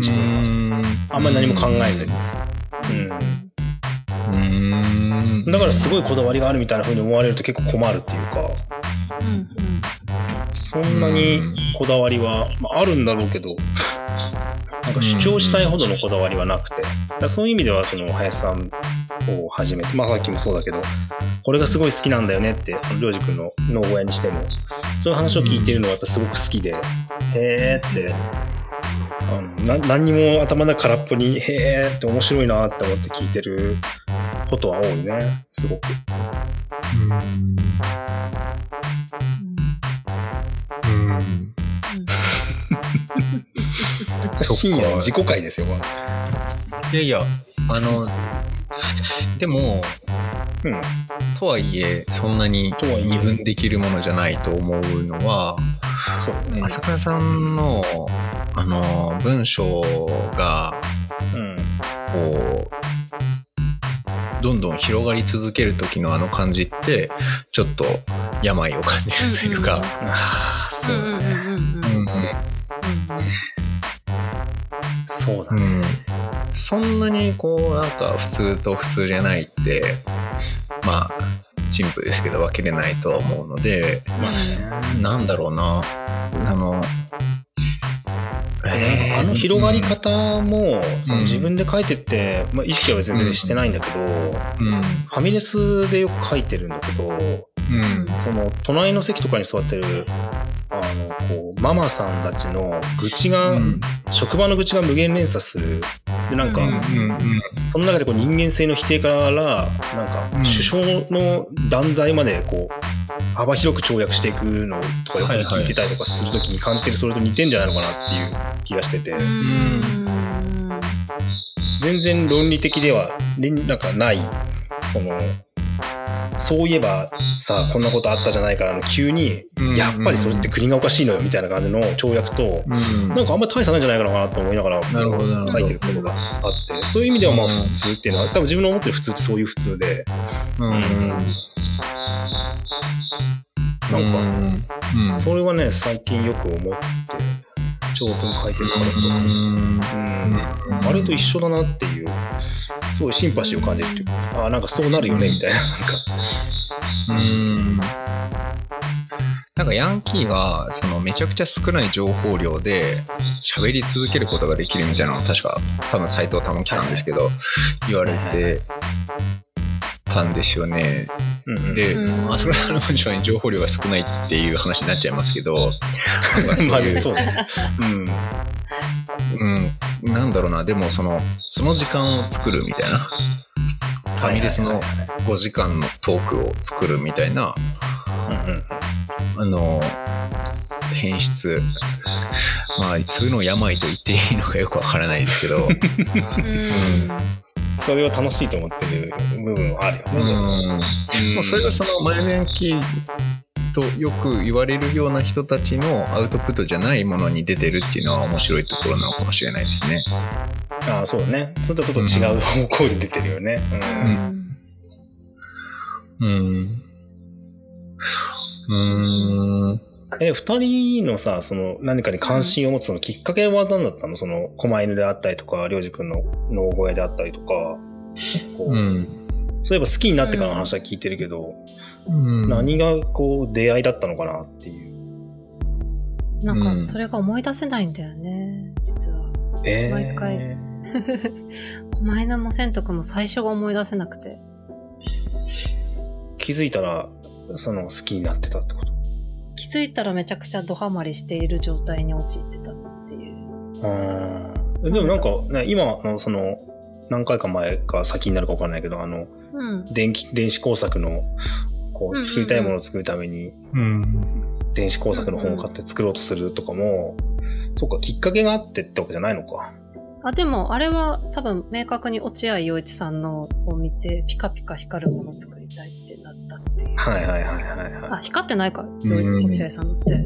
Speaker 2: うん
Speaker 1: あんまり何も考えずに。
Speaker 2: うん
Speaker 1: うん。だからすごいこだわりがあるみたいな風に思われると結構困るっていうか、
Speaker 3: うん
Speaker 1: そんなにこだわりは、まあ、あるんだろうけど、なんか主張したいほどのこだわりはなくて、だそういう意味ではその林さんをはじめて、まあさっきもそうだけど、これがすごい好きなんだよねって、りょうじくんの農小屋にしても、そういう話を聞いてるのがやっぱすごく好きで、へーって、あのな何にも頭の中空っぽに、へーって面白いなって思って聞いてることは多いね、すごく。
Speaker 2: そっ
Speaker 1: 深夜の自己回ですよ、これ
Speaker 2: いやいや、あの、でも、
Speaker 1: うん。
Speaker 2: とはいえ、そんなに二分できるものじゃないと思うのは、
Speaker 1: ね。
Speaker 2: 朝倉さんの、あの、文章が、
Speaker 1: うん。
Speaker 2: こう、どんどん広がり続ける時のあの感じって、ちょっと病を感じるというか、
Speaker 1: ああ、そう
Speaker 3: ん。うん。うんうん
Speaker 2: うんうん
Speaker 1: そうだね。
Speaker 2: うん、そんなにこうなんか普通と普通じゃないってまあ陳腐ですけど分けれないとは思うのでなんだろうな。あのえー
Speaker 1: あの広がり方も、その
Speaker 2: うん。
Speaker 1: 自分で書いてって、まあ、意識は全然してないんだけど、
Speaker 2: うん。
Speaker 1: ファミレスでよく書いてるんだけど、
Speaker 2: うん
Speaker 1: その隣の席とかに座ってる、あの、こう、ママさんたちの愚痴が、
Speaker 2: うん。
Speaker 1: 職場の愚痴が無限連鎖する。で、なんか、
Speaker 3: うん
Speaker 2: うん
Speaker 1: その中でこう人間性の否定から、なんか、
Speaker 2: うん。
Speaker 1: 首相の断罪まで、こう、幅広く跳躍していくのとかよく聞いてたりとかするときに感じてるそれと似てんじゃないのかなっていう気がしてて、
Speaker 3: うん。
Speaker 1: 全然論理的では、なんかない、その、そういえばさ、こんなことあったじゃないからの急に、
Speaker 2: うん。
Speaker 1: やっぱりそれって国がおかしいのよみたいな感じの跳躍と、
Speaker 2: うん。
Speaker 1: なんかあんまり大差ないんじゃないかなと思いながら書いてることがあって、そういう意味ではまあ
Speaker 2: うん
Speaker 1: 普通っていうのは、多分自分の思ってる普通ってそういう普通で、
Speaker 2: うん。
Speaker 1: なんか、
Speaker 2: うん。
Speaker 1: それはね、最近よく思って、長文書いてるからと、
Speaker 2: うん。
Speaker 1: あれと一緒だなっていう、すごいシンパシーを感じるっていうか、あ、なんかそうなるよね、みたいな、なんか。
Speaker 2: うん。なんかヤンキーがそのめちゃくちゃ少ない情報量で喋り続けることができるみたいなのを確か多分斎藤珠樹さんですけど言われてたんですよね。
Speaker 1: うんうん。
Speaker 2: で、
Speaker 3: うん。
Speaker 2: まあそれはもちろん情報量が少ないっていう話になっちゃいますけど、なんか
Speaker 1: まあ
Speaker 2: そう
Speaker 1: ね。うん。
Speaker 2: うん、なんだろうな、でもその、その時間を作るみたいな、ファミレスの5時間のトークを作るみたいな、
Speaker 1: うんうん
Speaker 2: あの、変質。まあ、そういうのを病と言っていいのかよくわからないですけど、
Speaker 1: それを楽しいと思ってる部分はある
Speaker 2: う
Speaker 1: よね。
Speaker 2: ん。まあそれがその、マイルヤンキーとよく言われるような人たちのアウトプットじゃないものに出てるっていうのは面白いところなのかもしれないですね。
Speaker 1: ああ、そうだね。それとちょっと違う方向で出てるよね。うん
Speaker 2: うん。うん。
Speaker 1: え、二人のさ、その何かに関心を持つそのきっかけは何だったの？その、狛犬であったりとか、りょうじくんの脳声であったりとか、こう
Speaker 2: うん。
Speaker 1: そういえば好きになってからの話は聞いてるけど、
Speaker 2: うん。
Speaker 1: 何がこう出会いだったのかなっていう。
Speaker 3: なん
Speaker 2: うん。
Speaker 3: か、それが思い出せないんだよね、実は。
Speaker 1: えー。
Speaker 3: 毎回。狛犬も千とくんも最初が思い出せなくて。
Speaker 1: 気づいたら、その好きになってたってこと？
Speaker 3: 気づいたらめちゃくちゃドハマりしている状態に陥ってたっていう。
Speaker 1: うん。でもなんか、ね、今のその、何回か前か先になるか分かんないけど、あの、
Speaker 3: うん。
Speaker 1: 電気、電子工作の、こう、
Speaker 3: うんうんうん
Speaker 1: 作りたいものを作るために、
Speaker 2: うん。
Speaker 1: 電子工作の本を買って作ろうとするとかも、そうか、きっかけがあってってわけじゃないのか。
Speaker 3: あ、でも、あれは多分明確に落合陽一さんのを見て、ピカピカ光るものを作りたいってなったっていう。
Speaker 1: はいはいはいはい
Speaker 3: あ、
Speaker 1: はい。
Speaker 3: 光ってないか、
Speaker 2: ん
Speaker 3: 落合さんのって。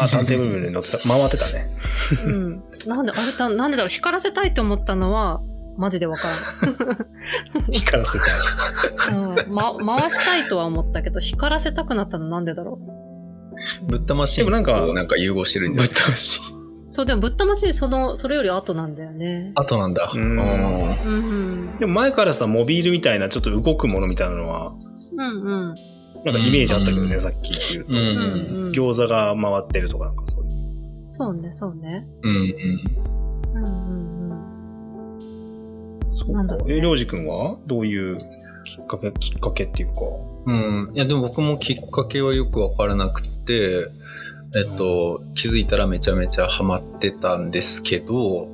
Speaker 1: あ、探偵部分に乗ってた、回ってたね。
Speaker 3: うん。なんで、あれだ、なんでだろう、光らせたいって思ったのは、マジでわから
Speaker 1: 光らせたい。
Speaker 3: ない。うん。ま、回したいとは思ったけど、光らせたくなったのなんでだろ
Speaker 2: ぶったまシーンと
Speaker 1: でもなんか
Speaker 2: なんか融合してるんじゃない？
Speaker 1: ぶっ飛ばし。
Speaker 3: う。そう、でもぶったまし、その、それより後なんだよね。
Speaker 2: あとなんだ。
Speaker 1: うん
Speaker 3: うん
Speaker 1: でも前からさ、モビールみたいなちょっと動くものみたいなのは、
Speaker 3: うん。うんうん。
Speaker 1: なんかイメージあったけどね、
Speaker 2: うん
Speaker 1: さっき言うと。
Speaker 2: うん
Speaker 3: うんうん。
Speaker 1: 餃子が回ってるとかなんかそういう。
Speaker 3: そうね、そうね。
Speaker 2: うんうん。
Speaker 3: うんうんうん。
Speaker 1: そう
Speaker 3: なんだろうね
Speaker 1: え、りょうじくんはどういうきっかけ、きっかけっていうか？
Speaker 2: うん。いや、でも僕もきっかけはよくわからなくて、えっと、気づいたらめちゃめちゃハマってたんですけど、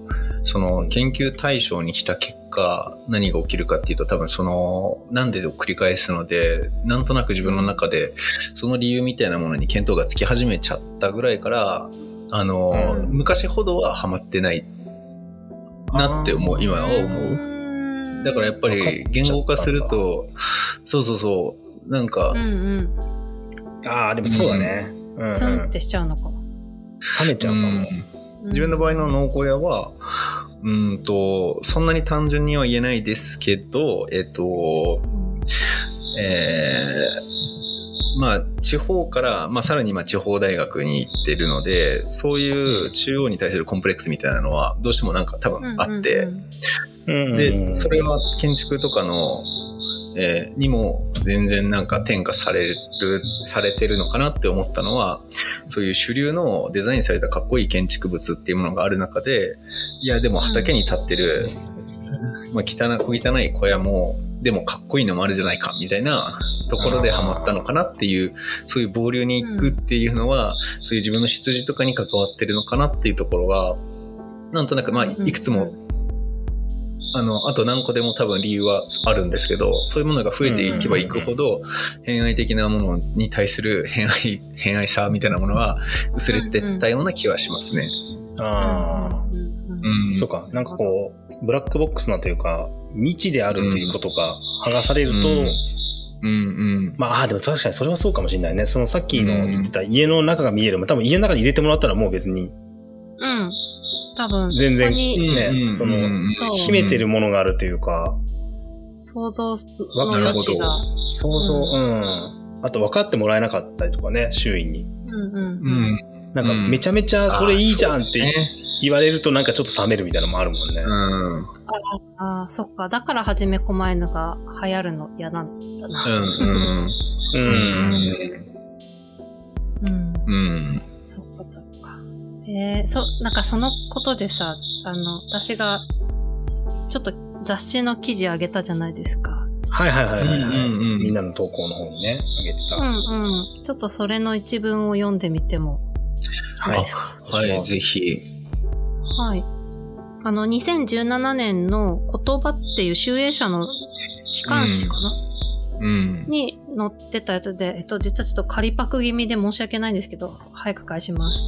Speaker 2: その研究対象にした結果、何が起きるかっていうと多分その、なんでを繰り返すので、なんとなく自分の中で、その理由みたいなものに見当がつき始めちゃったぐらいから、あの、
Speaker 1: うん
Speaker 2: 昔ほどはハマってないなって思う、今は思う。だからやっぱり言語化すると、そうそうそう、なんか、
Speaker 3: うんうん。
Speaker 1: ああ、でもそうだね。うん
Speaker 3: スンってしちゃうのか。
Speaker 1: 冷めちゃうかも。
Speaker 2: うん自分の場合の農小屋は、うんと、そんなに単純には言えないですけど、えっと、えまあ、地方から、まあ、さらにまあ地方大学に行ってるので、そういう中央に対するコンプレックスみたいなのは、どうしてもなんか多分あって、
Speaker 3: うんうん
Speaker 4: うん。
Speaker 2: で、それは建築とかの、えーにも全然なんか転化される、されてるのかなって思ったのは、そういう主流のデザインされたかっこいい建築物っていうものがある中で、いやでも畑に立ってる、まあ汚い、小汚い小屋も、でもかっこいいのもあるじゃないか、みたいなところでハマったのかなっていう、そういう暴流に行くっていうのは、そういう自分の出自とかに関わってるのかなっていうところが、なんとなく、まあ、いくつもあの、あと何個でも多分理由はあるんですけど、そういうものが増えていけばいくほど、偏愛的なものに対する偏愛、偏愛さみたいなものは薄れてったような気はしますね。
Speaker 4: ああ。
Speaker 3: うん。
Speaker 4: そうか。なんかこう、ブラックボックスなというか、未知であるということが剥がされると、
Speaker 2: うんうんうん。
Speaker 4: まあ、でも確かにそれはそうかもしれないね。そのさっきの言ってた家の中が見える。多分家の中に入れてもらったらもう別に、
Speaker 3: うん。多分、そ
Speaker 4: 全然
Speaker 3: こに
Speaker 4: ね、
Speaker 2: うん
Speaker 4: その、秘めてるものがあるというか、
Speaker 3: 想像の余地が。
Speaker 4: 想像、うん。あと分かってもらえなかったりとかね、周囲に。
Speaker 3: うんうん。
Speaker 4: なんかめちゃめちゃそれいいじゃんって言われるとなんかちょっと冷めるみたいなのもあるもんね。
Speaker 2: うん。
Speaker 3: ああ、そっか。だから初め狛犬が流行るの嫌なんだな。
Speaker 2: うんうん。
Speaker 4: う。
Speaker 2: うんん。
Speaker 3: うん。
Speaker 2: うん。
Speaker 3: えー、そ、なんかそのことでさ、あの、私が、ちょっと雑誌の記事あげたじゃないですか。
Speaker 4: はいはいはいはい、はい
Speaker 2: うんうんうん
Speaker 4: みんなの投稿の方にね、あげてた。
Speaker 3: うんうん。ちょっとそれの一文を読んでみても
Speaker 4: はい
Speaker 3: いいですか？
Speaker 2: はい、ぜひ。
Speaker 3: はい。あの、2017年の言葉っていう集英社の機関誌かな、
Speaker 2: うん。
Speaker 3: に載ってたやつで、えっと、実はちょっと仮パク気味で申し訳ないんですけど、早く返します。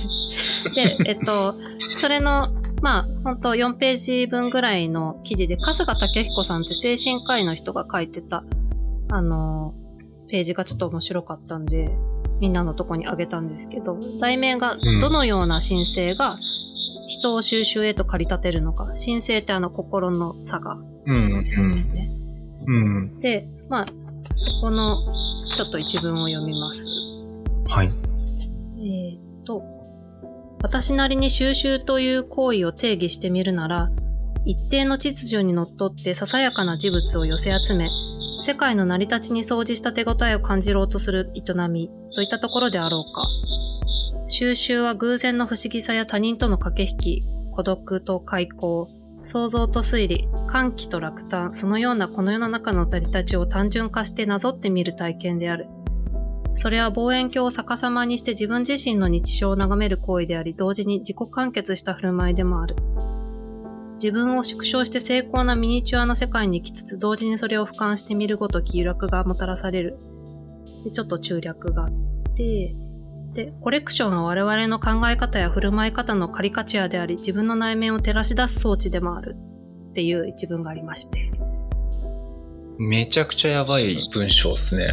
Speaker 3: で、でえっと、それの、まあ、本当4ページ分ぐらいの記事で、春日武彦さんって精神科医の人が書いてた、あの、ページがちょっと面白かったんで、みんなのとこにあげたんですけど、題名が
Speaker 2: うん、
Speaker 3: どのような申請が人を収集へと駆り立てるのか。申請ってあの心の差が申請ですね。
Speaker 2: うん。
Speaker 3: で、まあ、そこのちょっと一文を読みます。
Speaker 2: はい。
Speaker 3: えーっと、私なりに収集という行為を定義してみるなら、一定の秩序にのっとってささやかな事物を寄せ集め、世界の成り立ちに相似した手応えを感じろうとする営みといったところであろうか。収集は偶然の不思議さや他人との駆け引き、孤独と開口、想像と推理、歓喜と落胆、そのようなこの世の中の成り立ちを単純化してなぞってみる体験である。それは望遠鏡を逆さまにして自分自身の日常を眺める行為であり、同時に自己完結した振る舞いでもある。自分を縮小して精巧なミニチュアの世界に行きつつ、同時にそれを俯瞰してみるごとき揺楽がもたらされる。で、ちょっと中略があって、で、コレクションは我々の考え方や振る舞い方のカリカチュアであり、自分の内面を照らし出す装置でもある。っていう一文がありまして。
Speaker 2: めちゃくちゃやばい文章っすね。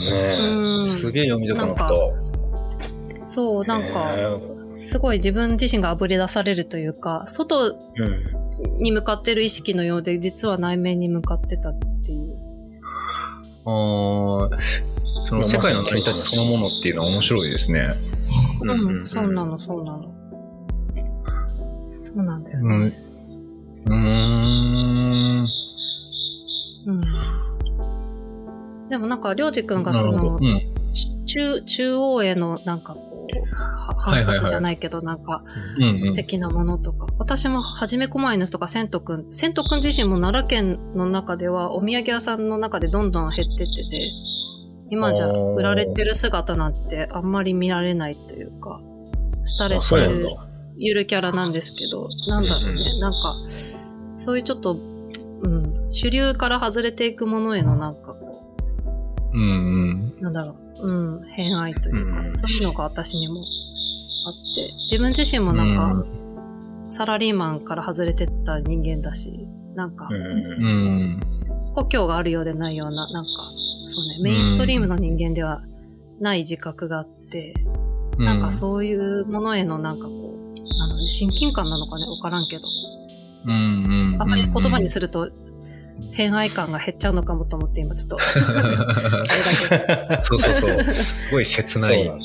Speaker 4: ね
Speaker 3: うん
Speaker 2: すげえ読みたくなった。
Speaker 3: そう、なんか、
Speaker 4: え
Speaker 3: すごい自分自身が炙り出されるというか、外
Speaker 4: うん。
Speaker 3: に向かってる意識のようで、実は内面に向かってたっていう。
Speaker 2: あーその世界の成り立ちそのものっていうのは面白いですね。
Speaker 3: うん、そうなの、そうなの。そうなんだよね。
Speaker 2: うん。うーん。
Speaker 3: うん。でもなんか、りょうじくんがそ。の
Speaker 2: う、ん。
Speaker 3: 中、中央へのなんかこう、は
Speaker 2: はいはいはい
Speaker 3: 反発じゃないけど、なんか、
Speaker 2: うんうん。
Speaker 3: 的なものとか。私も、はじめこまいのとか、千とくん。千とくん自身も奈良県の中では、お土産屋さんの中でどんどん減ってってて、今じゃ売られてる姿なんてあんまり見られないというか、廃れてる。ゆるキャラなんですけど、なんだろうね、
Speaker 4: うん
Speaker 3: なんか、そういうちょっと、うん、主流から外れていくものへのなんかこ
Speaker 2: うんうん。
Speaker 3: う、なんだろう、うん、偏愛というか、
Speaker 4: うん
Speaker 3: そういうのが私にもあって、自分自身もなんか、サラリーマンから外れてった人間だし、なんか
Speaker 4: う、ん
Speaker 2: うん。
Speaker 3: 故郷があるようでないような、なんか、そうね、メインストリームの人間ではない自覚があって、
Speaker 2: うん。
Speaker 3: なんかそういうものへのなんかこう、なんだろうね、親近感なのかね、わからんけど。
Speaker 2: うんうん。
Speaker 3: あまり言葉にすると、偏愛感が減っちゃうのかもと思って今ちょっと、あれだけど。
Speaker 2: そうそうそう。すごい切ない。
Speaker 1: そうなんだ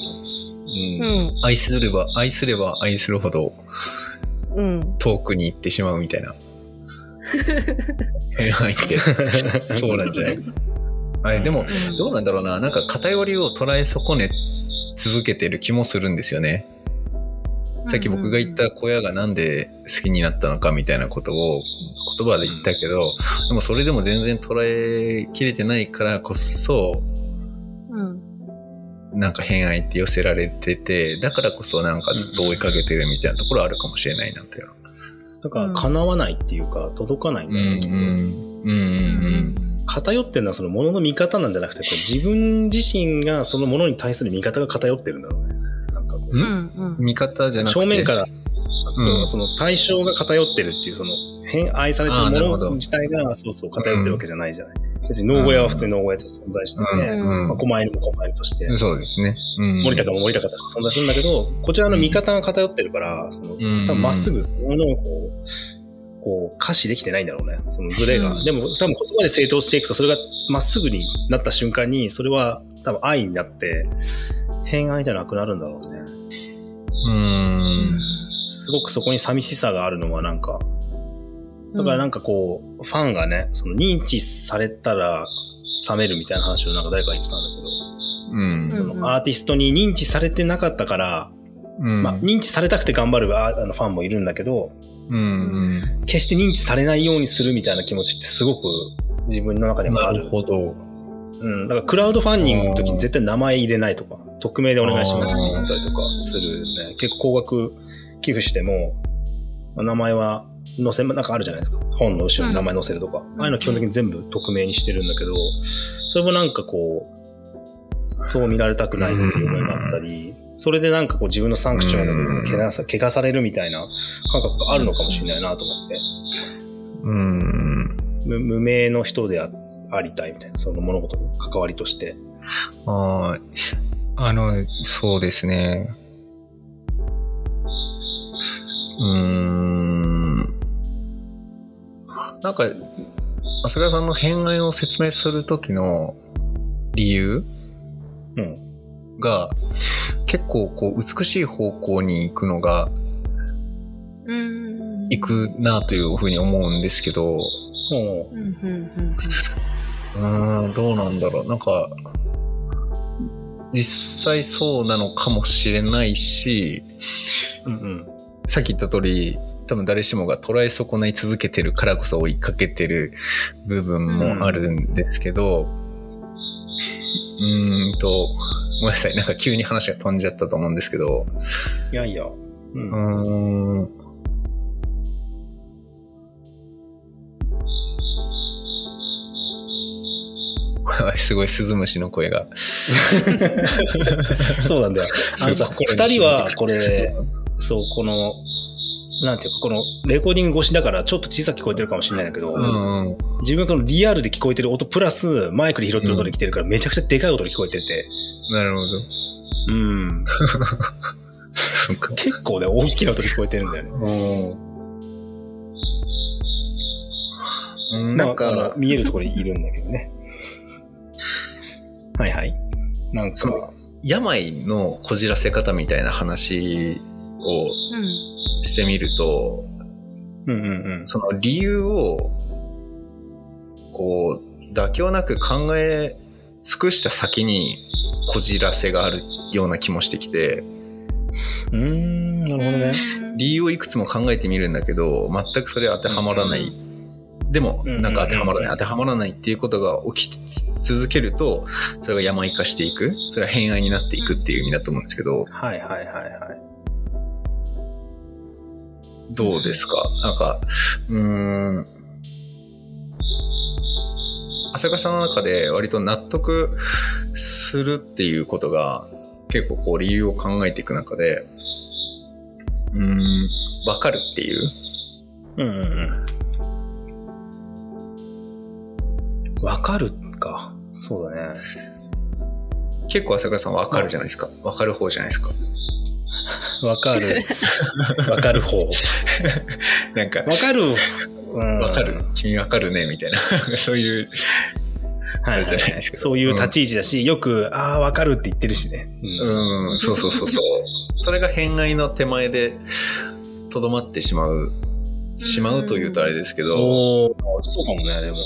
Speaker 2: うん愛すれば、愛すれば愛するほど
Speaker 3: うん。
Speaker 2: 遠くに行ってしまうみたいな。偏愛って、そうなんじゃない？あれ、でも、
Speaker 3: うん
Speaker 2: どうなんだろうな。なんか偏りを捉え損ね続けてる気もするんですよね。さっき僕が言った小屋がなんで好きになったのかみたいなことを言葉で言ったけど、でもそれでも全然捉えきれてないからこそ、
Speaker 3: うん。
Speaker 2: なんか偏愛って寄せられてて、だからこそなんかずっと追いかけてるみたいなところあるかもしれないなっていうの。
Speaker 1: だから、叶わないっていうか、届かないんだよね、きっと。
Speaker 2: うんうん
Speaker 1: 偏ってるのはそのものの見方なんじゃなくて、自分自身がそのものに対する見方が偏ってるんだろうね。なんかこう
Speaker 2: うん？
Speaker 3: うんん。
Speaker 2: 見方じゃなくて？
Speaker 1: 正面から、そう
Speaker 2: うん
Speaker 1: その対象が偏ってるっていう、その偏愛されて
Speaker 2: る
Speaker 1: もの自体が、そうそう偏ってるわけじゃないじゃない。別に農小屋は普通に農小屋として存在してて、
Speaker 3: うん
Speaker 1: まあ、狛犬も狛犬として、
Speaker 2: そうですね。うん。
Speaker 1: 森高も森高として存在するんだけど、こちらの見方が偏ってるから、その、
Speaker 2: うん
Speaker 1: 多分まっすぐそのものをこう、こう、可視できてないんだろうね。そのズレが。
Speaker 3: うん
Speaker 1: でも多分言葉で正当していくと、それがまっすぐになった瞬間に、それは多分愛になって、偏愛じゃなくなるんだろうね。
Speaker 2: うん。
Speaker 1: すごくそこに寂しさがあるのはなんか、だからなんかこう、ファンがね、その認知されたら冷めるみたいな話をなんか誰か言ってたんだ
Speaker 2: うん
Speaker 1: けど、そ
Speaker 3: うんうん
Speaker 1: のアーティストに認知されてなかったから、
Speaker 2: うん。
Speaker 1: まあ認知されたくて頑張るああのファンもいるんだけど、
Speaker 2: うん。
Speaker 1: 決して認知されないようにするみたいな気持ちってすごく自分の中にもある。
Speaker 2: ほど。
Speaker 1: うん。だからクラウドファンディングの時に絶対名前入れないとか、匿名でお願いしますって言ったりとかするね。結構高額寄付しても、まあ名前は載せ、なんかあるじゃないですか。本の後ろに名前載せるとか。ああいうの基本的に全部匿名にしてるんだけど、それもなんかこう、そう見られたくないという思いがあったり、それでなんかこう自分のサンクチュアリの部分が汚さ、汚されるみたいな感覚があるのかもしれないなと思って。
Speaker 2: うん。
Speaker 1: 無無名の人であありたいみたいな、その物事の関わりとして。
Speaker 2: あーあの、そうですね。うーん。なんか、朝倉さんの偏愛を説明するときの理由
Speaker 1: うん。
Speaker 2: が、結構こう美しい方向に行くのが、
Speaker 3: うん。
Speaker 2: 行くなというふうに思うんですけど、
Speaker 1: も
Speaker 3: うん。うん。うん。
Speaker 2: うーん、どうなんだろう。なんか、実際そうなのかもしれないし、
Speaker 1: う、うんうん。
Speaker 2: さっき言った通り、多分誰しもが捉え損ない続けてるからこそ追いかけてる部分もあるんですけど、うーんと、ごめんなさい。なんか急に話が飛んじゃったと思うんですけど、
Speaker 1: いやいや。う。
Speaker 2: うんーん。すごいスズムシの声が。
Speaker 1: そうなんだよ。あのさ、二人はこれ、そう、この、なんていうか、このレコーディング越しだからちょっと小さく聞こえてるかもしれないんだけど、
Speaker 2: うんうん。
Speaker 1: 自分がこのリアルで聞こえてる音プラスマイクで拾ってる音で来てるからめちゃくちゃでかい音で聞こえてて、
Speaker 2: なるほど。
Speaker 1: うん。
Speaker 2: そっか。
Speaker 1: 結構ね、大きな音で聞こえてるんだよね。
Speaker 2: うん、
Speaker 1: な
Speaker 2: なんんか、
Speaker 1: か、見えるところにいるんだけどね。はいはい。なんか
Speaker 2: その、病のこじらせ方みたいな話を
Speaker 3: うん。
Speaker 2: してみると、
Speaker 1: うんうんうん。
Speaker 2: その理由を、こう、妥協なく考え尽くした先にこじらせがあるような気もしてきて、
Speaker 1: うーん、なるほどね。
Speaker 2: 理由をいくつも考えてみるんだけど、全くそれ当てはまらない。でも、
Speaker 1: うん
Speaker 2: なんか当てはまらない、
Speaker 1: うん
Speaker 2: 当てはまらないっていうことが起き続けると、それが病化していく。それは偏愛になっていくっていう意味だと思うんですけど、
Speaker 1: はいはいはいはい。
Speaker 2: どうですか？なんか、うーん。朝倉さんの中で割と納得するっていうことが結構こう理由を考えていく中で、うーん、わかるっていう？
Speaker 1: うんうんうん。わかるか。そうだね。
Speaker 2: 結構朝倉さんわかるじゃないですか。わかる方じゃないですか。
Speaker 1: わかる。わかる方。
Speaker 2: なんか、
Speaker 1: わかるうん
Speaker 2: わかる？君わかるね？みたいな。そういう。
Speaker 1: はい
Speaker 2: あれじゃないですけど。
Speaker 1: そういう立ち位置だし、よく、ああ、わかるって言ってるしね。うん。
Speaker 2: うんそうそうそうそう。それが偏愛の手前でとどまってしまうしまうというとあれですけど。
Speaker 1: おー。そうかもね、でも。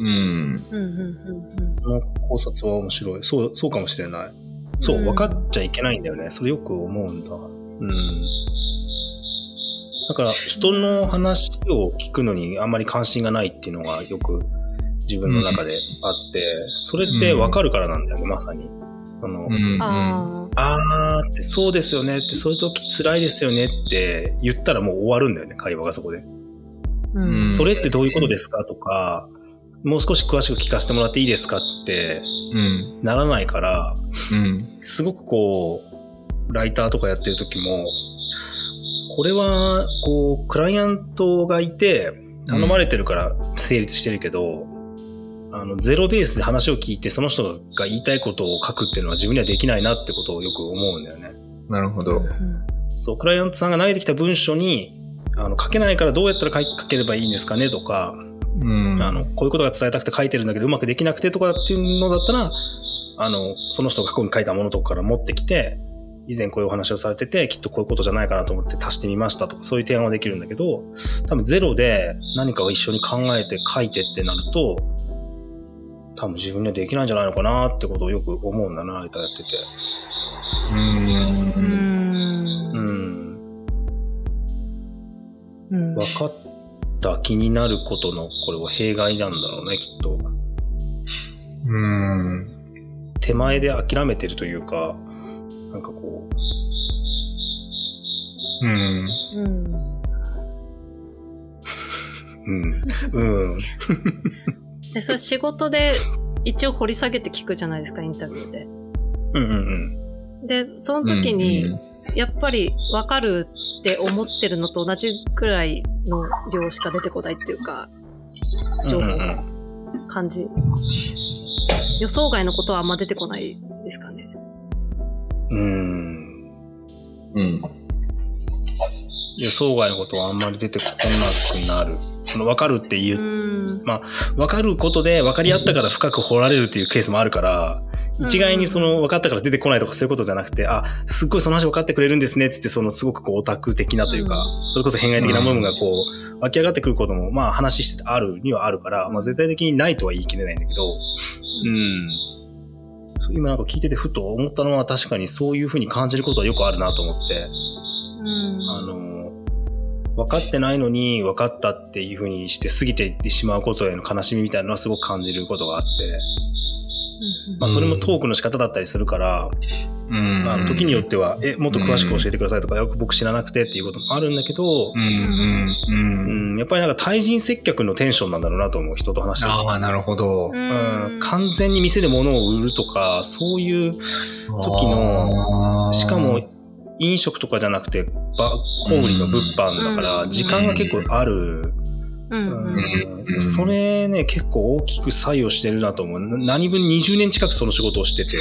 Speaker 2: うん。
Speaker 3: うんうんうん
Speaker 1: この考察は面白い。そう、そうかもしれない。そうう、
Speaker 3: ん。
Speaker 1: 分かっちゃいけないんだよね。それよく思うんだ。うん。だから、人の話を聞くのにあんまり関心がないっていうのがよく自分の中であって、それって分かるからなんだよね、まさに。その、
Speaker 2: うん
Speaker 3: あ
Speaker 1: あーって、そうですよねって、そういう時辛いですよねって言ったらもう終わるんだよね、会話がそこで。
Speaker 3: ーうん。
Speaker 2: うん。
Speaker 1: それってどういうことですかとか、もう少し詳しく聞かせてもらっていいですかって
Speaker 2: うん。
Speaker 1: ならないから、
Speaker 2: うん。
Speaker 1: すごくこう、ライターとかやってる時も、これは、こう、クライアントがいて、頼まれてるから成立してるけど、あの、ゼロベースで話を聞いて、その人が言いたいことを書くっていうのは自分にはできないなってことをよく思うんだよね。
Speaker 2: なるほど。
Speaker 3: うん。
Speaker 1: そう、クライアントさんが投げてきた文章に、あの、書けないからどうやったら書ければいいんですかねとか、
Speaker 2: うん。
Speaker 1: あの、こういうことが伝えたくて書いてるんだけど、うまくできなくてとかっていうのだったら、あの、その人が過去に書いたものとかから持ってきて、以前こういうお話をされてて、きっとこういうことじゃないかなと思って足してみましたとか、そういう提案はできるんだけど、多分ゼロで何かを一緒に考えて書いてってなると、多分自分にはできないんじゃないのかなってことをよく思うんだな、ライターやってて。
Speaker 3: う
Speaker 2: うん
Speaker 3: ん
Speaker 1: うん。
Speaker 3: うん
Speaker 1: 分かった気になることの、これは弊害なんだろうね、きっと。
Speaker 2: うん
Speaker 1: 手前で諦めてるというか、なんかこ
Speaker 2: う。ん。
Speaker 3: うん。
Speaker 1: う、うん、うん、
Speaker 3: でそれ仕事で一応掘り下げて聞くじゃないですかインタビューで。
Speaker 1: うん、うん、
Speaker 3: でその時に、やっぱり分かるって思ってるのと同じくらいの量しか出てこないっていうか
Speaker 1: うん。
Speaker 3: 情報
Speaker 1: うんうん
Speaker 3: が感じ、予想外のことはあんま出てこないですかね。
Speaker 1: うん。
Speaker 2: うん。
Speaker 1: 予想外のことはあんまり出てこなくなる。その分かるっていう。う、
Speaker 3: ん。
Speaker 1: 分かることで分かり合ったから深く掘られるっていうケースもあるから、一概にその分かったから出てこないとかそういうことじゃなくて、あ、すっごいその話分かってくれるんですねってって、そのすごくこうオタク的なというか、それこそ変外的な部分がこう湧き上がってくることも、まあ話しててあるにはあるから、まあ絶対的にないとは言い切れないんだけど、うん。今なんか聞いててふと思ったのは確かにそういうふうに感じることはよくあるなと思って、
Speaker 3: うん。
Speaker 1: あの、分かってないのに分かったっていうふうにして過ぎていってしまうことへの悲しみみたいなのはすごく感じることがあって、まあそれもトークの仕方だったりするから、
Speaker 2: うん。
Speaker 1: まあ時によっては、え、もっと詳しく教えてくださいとか、よく僕知らなくてっていうこともあるんだけど
Speaker 2: う、んうんう
Speaker 1: うんん、やっぱりなんか対人接客のテンションなんだろうなと思う、人と話してると
Speaker 2: ああなるほど。
Speaker 1: うん、完全に店で物を売るとか、そういう時の、しかも飲食とかじゃなくて、ば小売りの物販だから、
Speaker 3: うん。
Speaker 1: 時間が結構ある。それね、結構大きく作用してるなと思う。な何分20年近くその仕事をしてて。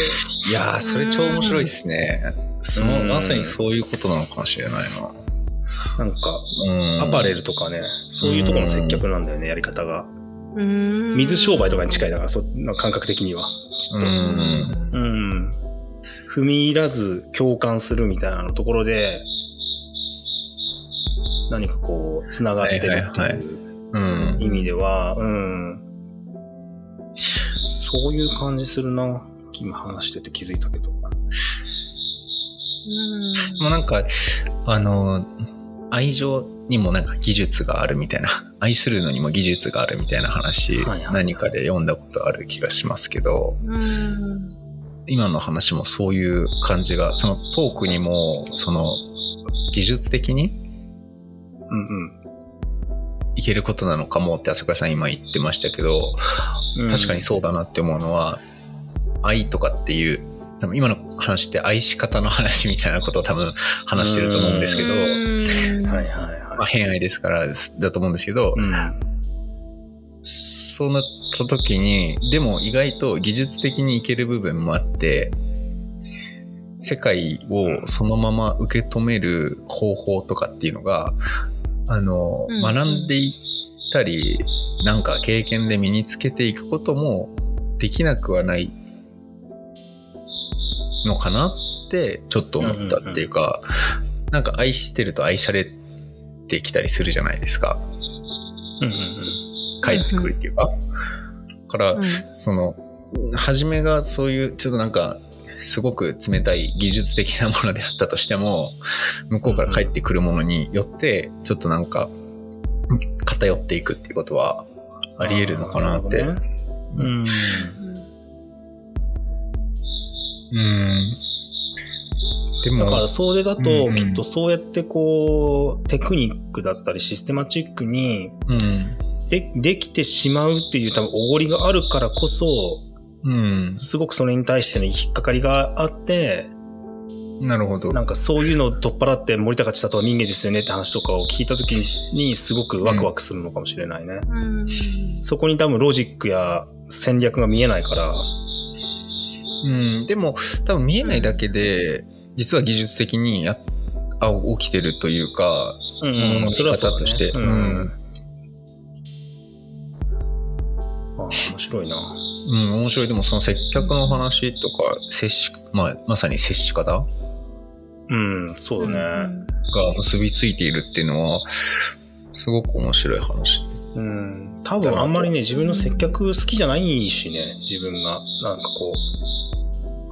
Speaker 2: いやーそれ超面白いですねその
Speaker 1: うん
Speaker 2: まさにそういうことなのかもしれないな
Speaker 1: なんか、
Speaker 2: うん
Speaker 1: アパレルとかね、そういうところの接客なんだよね、やり方が。
Speaker 3: うん
Speaker 1: 水商売とかに近いだから、その感覚的には。きっと。
Speaker 2: うん
Speaker 1: うん。踏み入らず共感するみたいなのところで、何かこう、つながってるって
Speaker 2: はいはいはい
Speaker 1: いう
Speaker 2: うん。
Speaker 1: 意味では、うん。そういう感じするな。今話してて気づいたけど。
Speaker 3: うん。
Speaker 2: もうなんかあの愛情にもなんか技術があるみたいな。愛するのにも技術があるみたいな話、
Speaker 1: はいはい
Speaker 2: 何かで読んだことある気がしますけど。
Speaker 3: うん。
Speaker 2: 今の話もそういう感じがそのトークにもその技術的に
Speaker 1: うん
Speaker 2: いけることなのかもって朝倉さん今言ってましたけど、
Speaker 1: うん。
Speaker 2: 確かにそうだなって思うのは愛とかっていう多分今の話って愛し方の話みたいなことを多分話してると思うんですけど、
Speaker 3: うん
Speaker 1: はいはいはい。
Speaker 2: まあ、偏愛ですからだと思うんですけど、
Speaker 1: うん。
Speaker 2: そうなった時にでも意外と技術的にいける部分もあって世界をそのまま受け止める方法とかっていうのがあの、
Speaker 3: うん
Speaker 2: 学んでいたり、なんか経験で身につけていくこともできなくはないのかなってちょっと思ったっていうか、なんか愛してると愛されてきたりするじゃないですか。
Speaker 1: うんうんうん。
Speaker 2: 帰ってくるっていうか。だから、
Speaker 3: うん
Speaker 2: その、初めがそういう、ちょっとなんか、すごく冷たい技術的なものであったとしても、向こうから帰ってくるものによって、ちょっとなんか、偏っていくっていうことはあり得るのかなって。
Speaker 1: うん。
Speaker 2: うん。でも、
Speaker 1: だからそれだときっとそうやってこうテクニックだったりシステマチックに
Speaker 2: うん。
Speaker 1: でできてしまうっていう多分おごりがあるからこそ
Speaker 2: うん。
Speaker 1: すごくそれに対しての引っかかりがあって
Speaker 2: なるほど。
Speaker 1: なんかそういうのを取っ払って森高千里は民芸ですよねって話とかを聞いた時にすごくワクワクするのかもしれないね。
Speaker 3: うん
Speaker 1: そこに多分ロジックや戦略が見えないから。
Speaker 2: うん。でも、多分見えないだけで、実は技術的にやあ起きてるというか、
Speaker 1: うん
Speaker 2: ものの見方として。
Speaker 1: うん
Speaker 2: うん
Speaker 1: あー面白いな。
Speaker 2: うん、面白い。でもその接客の話とか、接し、まあ、まさに接し方？
Speaker 1: うん、そうだね。
Speaker 2: が結びついているっていうのは、すごく面白い話。
Speaker 1: うん。多分あんまりね、自分の接客好きじゃないしね、自分が。なんかこ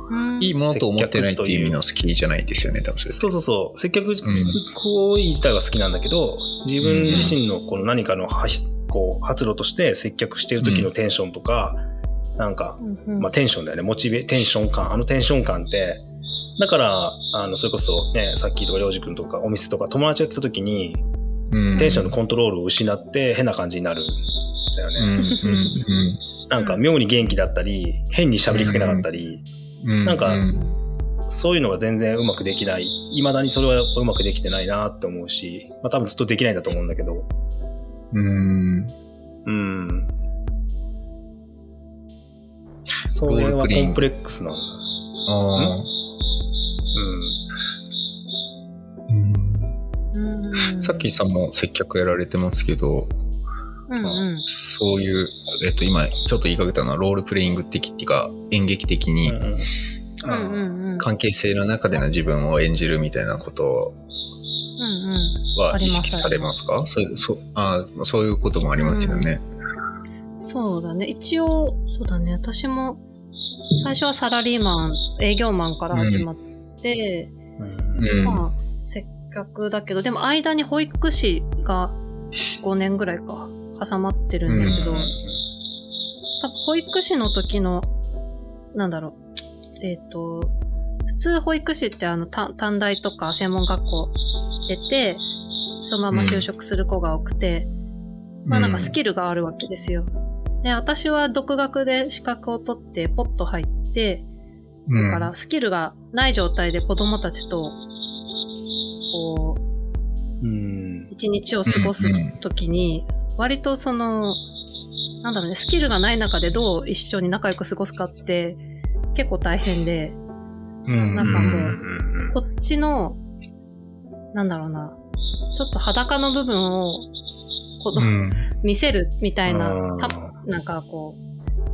Speaker 3: うん
Speaker 2: いいものと思ってないっていう意味の好きじゃないですよね、多分それ
Speaker 1: う。そうそうそう。接客
Speaker 2: ん
Speaker 1: 行為自体は好きなんだけど、自分自身のこの何かのはこう発露として接客してる時のテンションとか、なんか、
Speaker 3: うん
Speaker 1: まあテンションだよね。モチベ、テンション感。あのテンション感って、だから、あの、それこそね、さっきとかりょうじくんとかお店とか友達が来た時に、
Speaker 2: うん
Speaker 1: テンションのコントロールを失って変な感じになるんだよ
Speaker 2: うん
Speaker 1: ね。
Speaker 2: うん
Speaker 1: なんか妙に元気だったり、変に喋りかけなかったり、
Speaker 2: うん
Speaker 1: なんか
Speaker 2: う
Speaker 1: そういうのが全然うまくできない。未だにそれはうまくできてないなって思うし、まあ多分ずっとできないんだと思うんだけど。
Speaker 2: うん
Speaker 1: うん。それはコンプレックスなんだ。
Speaker 2: ああ
Speaker 1: うん。
Speaker 2: うん。
Speaker 3: うん
Speaker 2: さっきさんも接客やられてますけど、
Speaker 3: うんうん。
Speaker 2: そういう、えっと、今、ちょっと言いかけたのは、ロールプレイング的っていうか、演劇的に
Speaker 1: うん
Speaker 3: うん。うんうん
Speaker 2: 関係性の中での自分を演じるみたいなこと
Speaker 3: うんうん。
Speaker 2: は意識されますか？そういうそうあーそういうこともありますよね。
Speaker 3: そうだね。一応、そうだね。私も、最初はサラリーマン、営業マンから始まって、
Speaker 2: うん
Speaker 3: まあ、接客だけど、でも間に保育士が5年ぐらいか、挟まってるんだけど、
Speaker 2: うん
Speaker 3: 多分保育士の時の、なんだろう、えっ、と、普通保育士ってあの、た短大とか専門学校出て、そのまま就職する子が多くて、まあなんかスキルがあるわけですよ。で、私は独学で資格を取ってポッと入って、
Speaker 2: うん
Speaker 3: だからスキルがない状態で子供たちと、こう、
Speaker 1: うん。
Speaker 3: 一日を過ごすときに、割とその、なんだろうね、スキルがない中でどう一緒に仲良く過ごすかって結構大変で、
Speaker 2: うん。
Speaker 3: なんかもう
Speaker 1: うん。
Speaker 3: こっちの、なん。だろうな、ちょっと裸の部分を、この、
Speaker 2: うん。
Speaker 3: 見せるみたいな
Speaker 1: うん、
Speaker 3: たなんかこ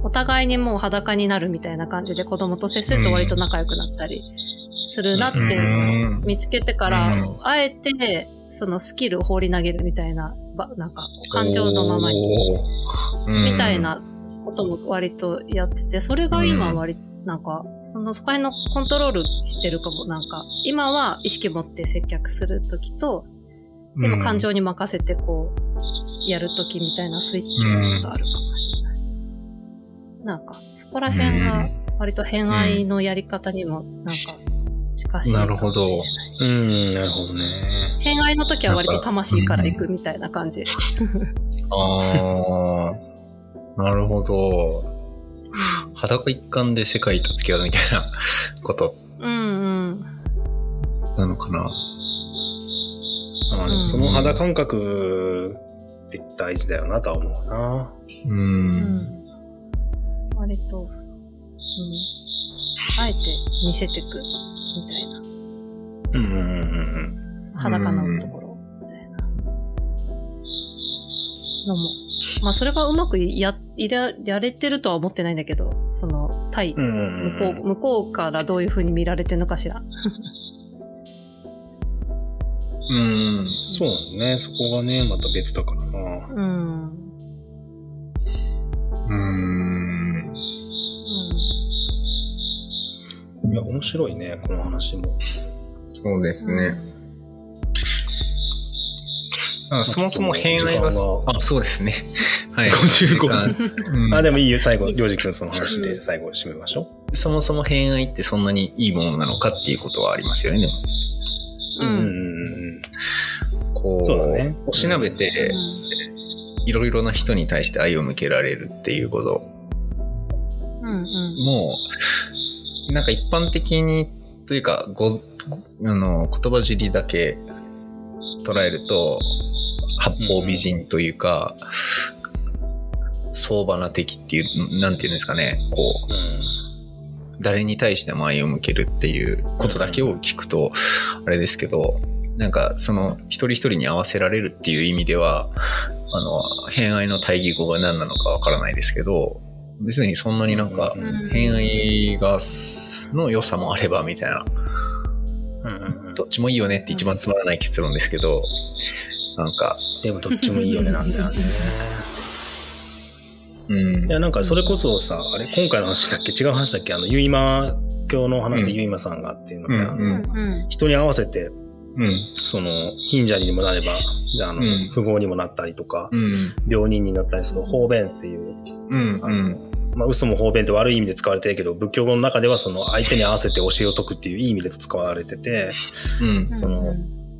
Speaker 3: う、お互いにもう裸になるみたいな感じで子供と接すると割と仲良くなったりするなっていうのを見つけてから、
Speaker 2: うん。
Speaker 3: あえてそのスキルを放り投げるみたいな、ばなんか感情のままに、
Speaker 2: に
Speaker 3: みたいなことも割とやってて、それが今割、なんか、その、そこら辺のコントロールしてるかも、なんか、今は意識持って接客するときと、でも感情に任せてこう、やるときみたいなスイッチがちょっとあるかもしれない。なんか、そこら辺が割と偏愛のやり方にもなんか近しいかもしれない。
Speaker 1: うん、なるほどね。
Speaker 3: 偏愛の時は割と魂から行くみたいな感じ。
Speaker 2: ああ、なるほど。裸一貫で世界と付き合うみたいなこと
Speaker 3: うんうん。
Speaker 2: なのかな。
Speaker 1: まあでもその肌感覚って大事だよなとは思うな。
Speaker 2: う。
Speaker 3: うんん。割と、うん。あえて見せてくみたいな。
Speaker 1: うんうんうん
Speaker 3: 裸のところみたいな。のも。まあそれがうまくや、ややれてるとは思ってないんだけど、その、対、
Speaker 4: うんうん
Speaker 3: 向こう、向こうからどういう風に見られてるのかしら。
Speaker 2: うん。
Speaker 1: そうね。そこがね、また別だからな。
Speaker 3: うん。
Speaker 2: うん。
Speaker 1: いや、面白いね、この話も。
Speaker 2: そうです
Speaker 3: うん。
Speaker 2: ね。あそもそも偏愛があ、そうですね。はい。
Speaker 1: 55
Speaker 2: 時間うん
Speaker 1: あ、でもいいよ、最後、りょうじくんその話で最後締めましょ
Speaker 2: そもそも偏愛ってそんなにいいものなのかっていうことはありますよね、でも。
Speaker 1: う。
Speaker 3: う
Speaker 1: うんうん
Speaker 3: ん。
Speaker 2: こう、
Speaker 1: そうだね
Speaker 2: おしなべて、いろいろな人に対して愛を向けられるっていうこと
Speaker 3: うん。うん。
Speaker 2: もう、なんか一般的に、というか、ご、あの、言葉尻だけ捉えると、八方美人というか、相場な敵っていう、なんていうんですかね、こう、
Speaker 1: うん。
Speaker 2: 誰に対しても愛を向けるっていうことだけを聞くと、あれですけど、なんかその一人一人に合わせられるっていう意味では、あの、偏愛の対義語が何なのかわからないですけど、別にそんなになんか
Speaker 1: うん
Speaker 2: 偏愛が、の良さもあればみたいな、
Speaker 1: うんうんうん
Speaker 2: どっちもいいよねって一番つまらない結論ですけど、なんか、
Speaker 1: でもどっちもいいよね、なんだよね。
Speaker 2: うん
Speaker 1: い。や、なんかそれこそさ、あれ、今回の話だっけ？違う話だっけ？あの、ゆいま、今日の話で
Speaker 2: うん
Speaker 1: ゆいまさんがっていうので、
Speaker 2: うん
Speaker 1: あの
Speaker 3: うん。
Speaker 1: 人に合わせて、
Speaker 2: うん。
Speaker 1: その、貧者にもなれば、あの、
Speaker 2: うん
Speaker 1: 富豪にもなったりとか、
Speaker 2: うん。
Speaker 1: 病人になったりする方便っていう、
Speaker 2: うん。
Speaker 1: あのまあ、嘘も方便って悪い意味で使われてるけど、仏教語の中ではその相手に合わせて教えを説くっていういい意味で使われてて、
Speaker 2: うん。
Speaker 1: その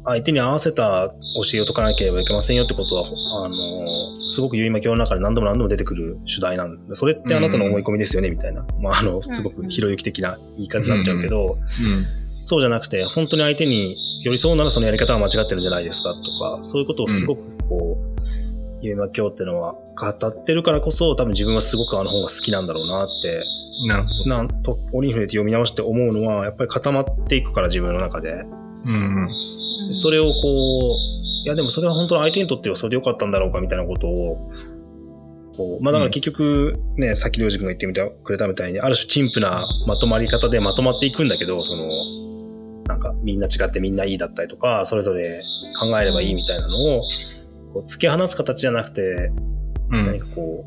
Speaker 1: 相手に合わせた教えを説かなければいけませんよってことは、あの、すごく結巻教の中で何度も何度も出てくる主題なんで、それってあなたの思い込みですよね、みたいな。まあ、あの、すごくひろゆき的な言い方になっちゃうけど、そうじゃなくて、本当に相手に寄り添うならそのやり方は間違ってるんじゃないですかとか、そういうことをすごくこう、結巻教っていうのは語ってるからこそ、多分自分はすごくあの本が好きなんだろうなって
Speaker 2: うん。なるほど。
Speaker 1: なんと、折に触れて読み直して思うのは、やっぱり固まっていくから自分の中で。
Speaker 2: うん。
Speaker 1: それをこう、いやでもそれは本当の相手にとってはそれでよかったんだろうかみたいなことを、こうまあだから結局ね、さっきりょうじ君が言ってみてくれたみたいに、ある種陳腐なまとまり方でまとまっていくんだけど、その、なんかみんな違ってみんないいだったりとか、それぞれ考えればいいみたいなのを、こう突き放す形じゃなくて、
Speaker 2: うん。
Speaker 1: 何かこ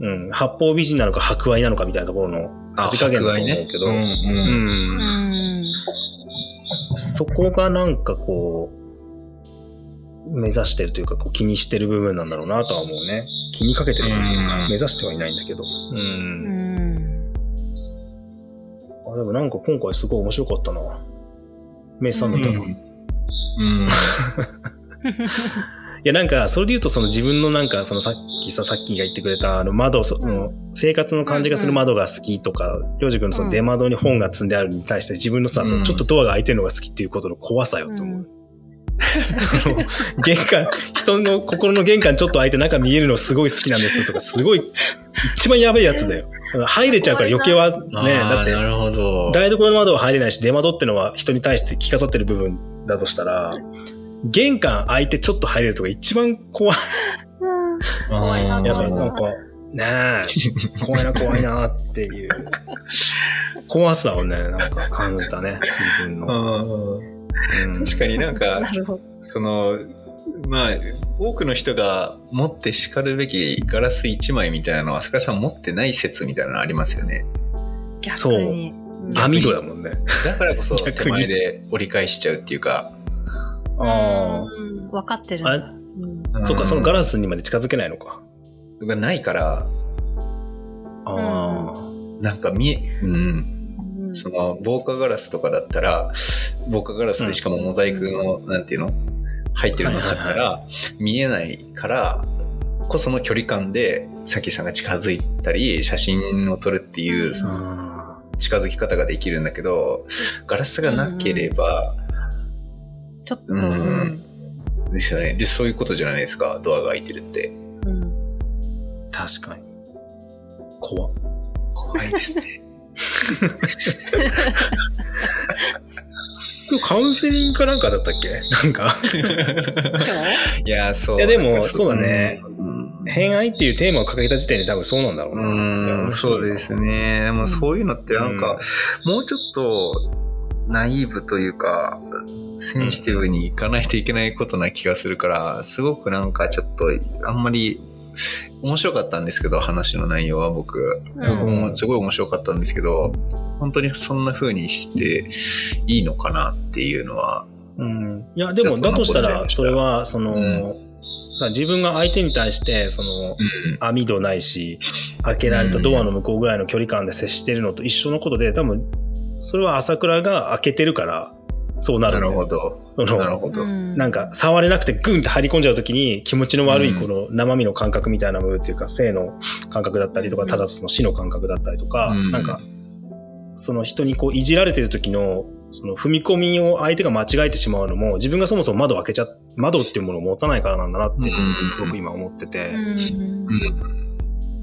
Speaker 1: う、うん、八方美人なのか博愛なのかみたいなところのさじ加減だと思うけど、
Speaker 2: うん。うん。
Speaker 3: うん。
Speaker 1: そこがなんかこう、目指してるというか、こう気にしてる部分なんだろうなとは思うね。気にかけてる部分か。
Speaker 2: うん
Speaker 1: 目指してはいないんだけど。う。
Speaker 3: うんん。
Speaker 1: あ、でもなんか今回すごい面白かったな。名産だったな。
Speaker 2: うん。
Speaker 1: いやなんか、それで言うとその自分のなんか、そのさっきさ、さっきが言ってくれたあの窓、その生活の感じがする窓が好きとか、りょうじくんのその出窓に本が積んであるに対して自分のさ、そのちょっとドアが開いてるのが好きっていうことの怖さよと思う。その玄関、人の心の玄関ちょっと開いて中見えるのすごい好きなんですとか、すごい、一番やべえやつだよ。入れちゃうから余計はね、だって
Speaker 2: なるほど。
Speaker 1: 台所の窓は入れないし、出窓ってのは人に対して着飾ってる部分だとしたら、玄関開いてちょっと入れるとか一番怖い。
Speaker 3: 怖いな
Speaker 1: やっぱ
Speaker 3: 怖いな
Speaker 1: なんか、ねえ、怖いな怖いなっていう、怖さをね、なんか感じたね、自分の。
Speaker 2: 確かになんか
Speaker 3: なるほど。
Speaker 2: そのまあ多くの人が持って叱るべきガラス一枚みたいなのは朝倉さん持ってない説みたいなのありますよね。
Speaker 3: 逆に。う。ん
Speaker 1: 網戸だもんね。
Speaker 2: だからこそ
Speaker 1: 逆に。
Speaker 2: 手前で折り返しちゃうっていうか。
Speaker 1: あ
Speaker 3: うん。分かってるん
Speaker 1: あ。れ？
Speaker 3: うん。
Speaker 1: そうか、そのガ
Speaker 2: ラ
Speaker 1: ラスにまで近づけないのか。
Speaker 2: がないから。
Speaker 1: あ
Speaker 2: なんか見えうん
Speaker 3: うん。
Speaker 2: その防火ガラスとかだったら防火ガラスでしかもモザイクの、なんていうの？入ってるのだった
Speaker 1: はい
Speaker 2: ら見えないからこその距離感でさきさんが近づいたり写真を撮るっていう
Speaker 1: あ。
Speaker 2: 近づき方ができるんだけどガラスがなければ、
Speaker 3: ちょっと、
Speaker 2: う
Speaker 3: うんん。
Speaker 2: ですよね。でそういうことじゃないですかドアが開いてるって。
Speaker 3: うん。
Speaker 1: 確かに。怖っ。
Speaker 2: 怖いですね
Speaker 1: カウンセリングかなんかだったっけ？なんか。
Speaker 2: いやそう。
Speaker 1: いやでもそう。だね。
Speaker 2: うん。
Speaker 1: 偏愛っていうテーマを掲げた時点で多分そうなんだろうな。
Speaker 2: うん、そうですね。でもそういうのってなんか、もうちょっとナイーブというか、センシティブにいかないといけないことな気がするから、すごくなんかちょっと、あんまり面白かったんですけど、話の内容は僕。
Speaker 3: うん
Speaker 2: すごい面白かったんですけど、本当にそんな風にしていいのかなっていうのは、
Speaker 1: うん。いや、でも、だとしたら、それは、その、
Speaker 2: うん
Speaker 1: さ、自分が相手に対して、その、
Speaker 2: うん。
Speaker 1: 網戸ないし、開けられたドアの向こうぐらいの距離感で接してるのと一緒のことで、多分、それは朝倉が開けてるから、そうなる
Speaker 2: なんるほど。
Speaker 1: その
Speaker 2: なるほど。
Speaker 1: なんか、触れなくてグンって張り込んじゃうときに、気持ちの悪い
Speaker 2: うん
Speaker 1: この生身の感覚みたいな部分っていうか、性の感覚だったりとか、ただその死の感覚だったりとか、
Speaker 2: うん
Speaker 1: なんか、その人にこういじられてる時の、その踏み込みを相手が間違えてしまうのも、自分がそもそも窓を開けちゃ、窓っていうものを持たないからなんだなって
Speaker 2: うん、
Speaker 1: すごく今思ってて。
Speaker 3: うん
Speaker 2: う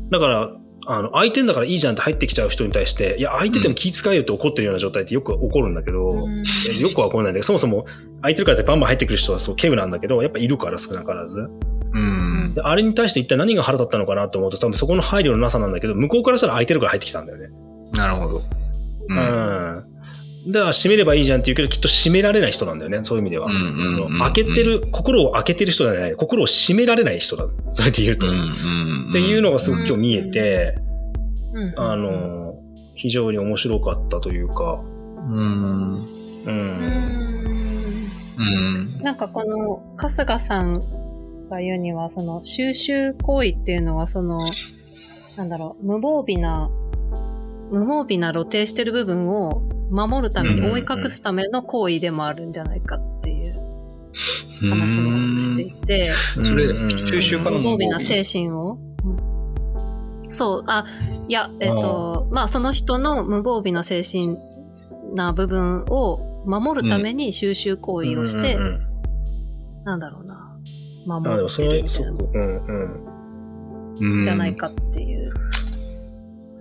Speaker 2: ん。
Speaker 1: だから、あの、相手んだからいいじゃんって入ってきちゃう人に対して、いや、相手でも気遣えよって怒ってるような状態ってよく起こるんだけど、
Speaker 3: うん
Speaker 1: えよくは起こらないんだけど、そもそも空いてるからってバンバン入ってくる人はそう、ケブなんだけど、やっぱいるから少なからず。
Speaker 2: うん。
Speaker 1: であれに対して一体何が腹立ったのかなと思うと、多分そこの配慮のなさなんだけど、向こうからしたら空いてるから入ってきたんだよね。
Speaker 2: なるほど。う。
Speaker 1: うんん。だから閉めればいいじゃんって言うけど、きっと閉められない人なんだよね、そういう意味では。その開けてる、心を開けてる人じゃない、心を閉められない人だ。それで言うと。
Speaker 2: うん。
Speaker 1: っ
Speaker 2: うん。
Speaker 1: ていうのがすごく今日見えて、
Speaker 3: うん
Speaker 1: あの、非常に面白かったというか、
Speaker 2: うん
Speaker 1: う
Speaker 3: ん。なんかこの春日さんが言うにはその収集行為っていうのはそのなんだろう無防備な無防備な露呈してる部分を守るために
Speaker 2: うん
Speaker 3: 覆い隠すための行為でもあるんじゃないかっていう話もしていて、
Speaker 2: それ
Speaker 1: うん
Speaker 2: 収集家の
Speaker 3: 無防備な精神を、うん。そう、あ、いや、えっ、と、まあその人の無防備な精神な部分を守るために収集行為をして、
Speaker 1: うんうんうん
Speaker 3: なんだろうな、守ってるみたいな。
Speaker 1: うん。うん。
Speaker 3: じゃないかっていう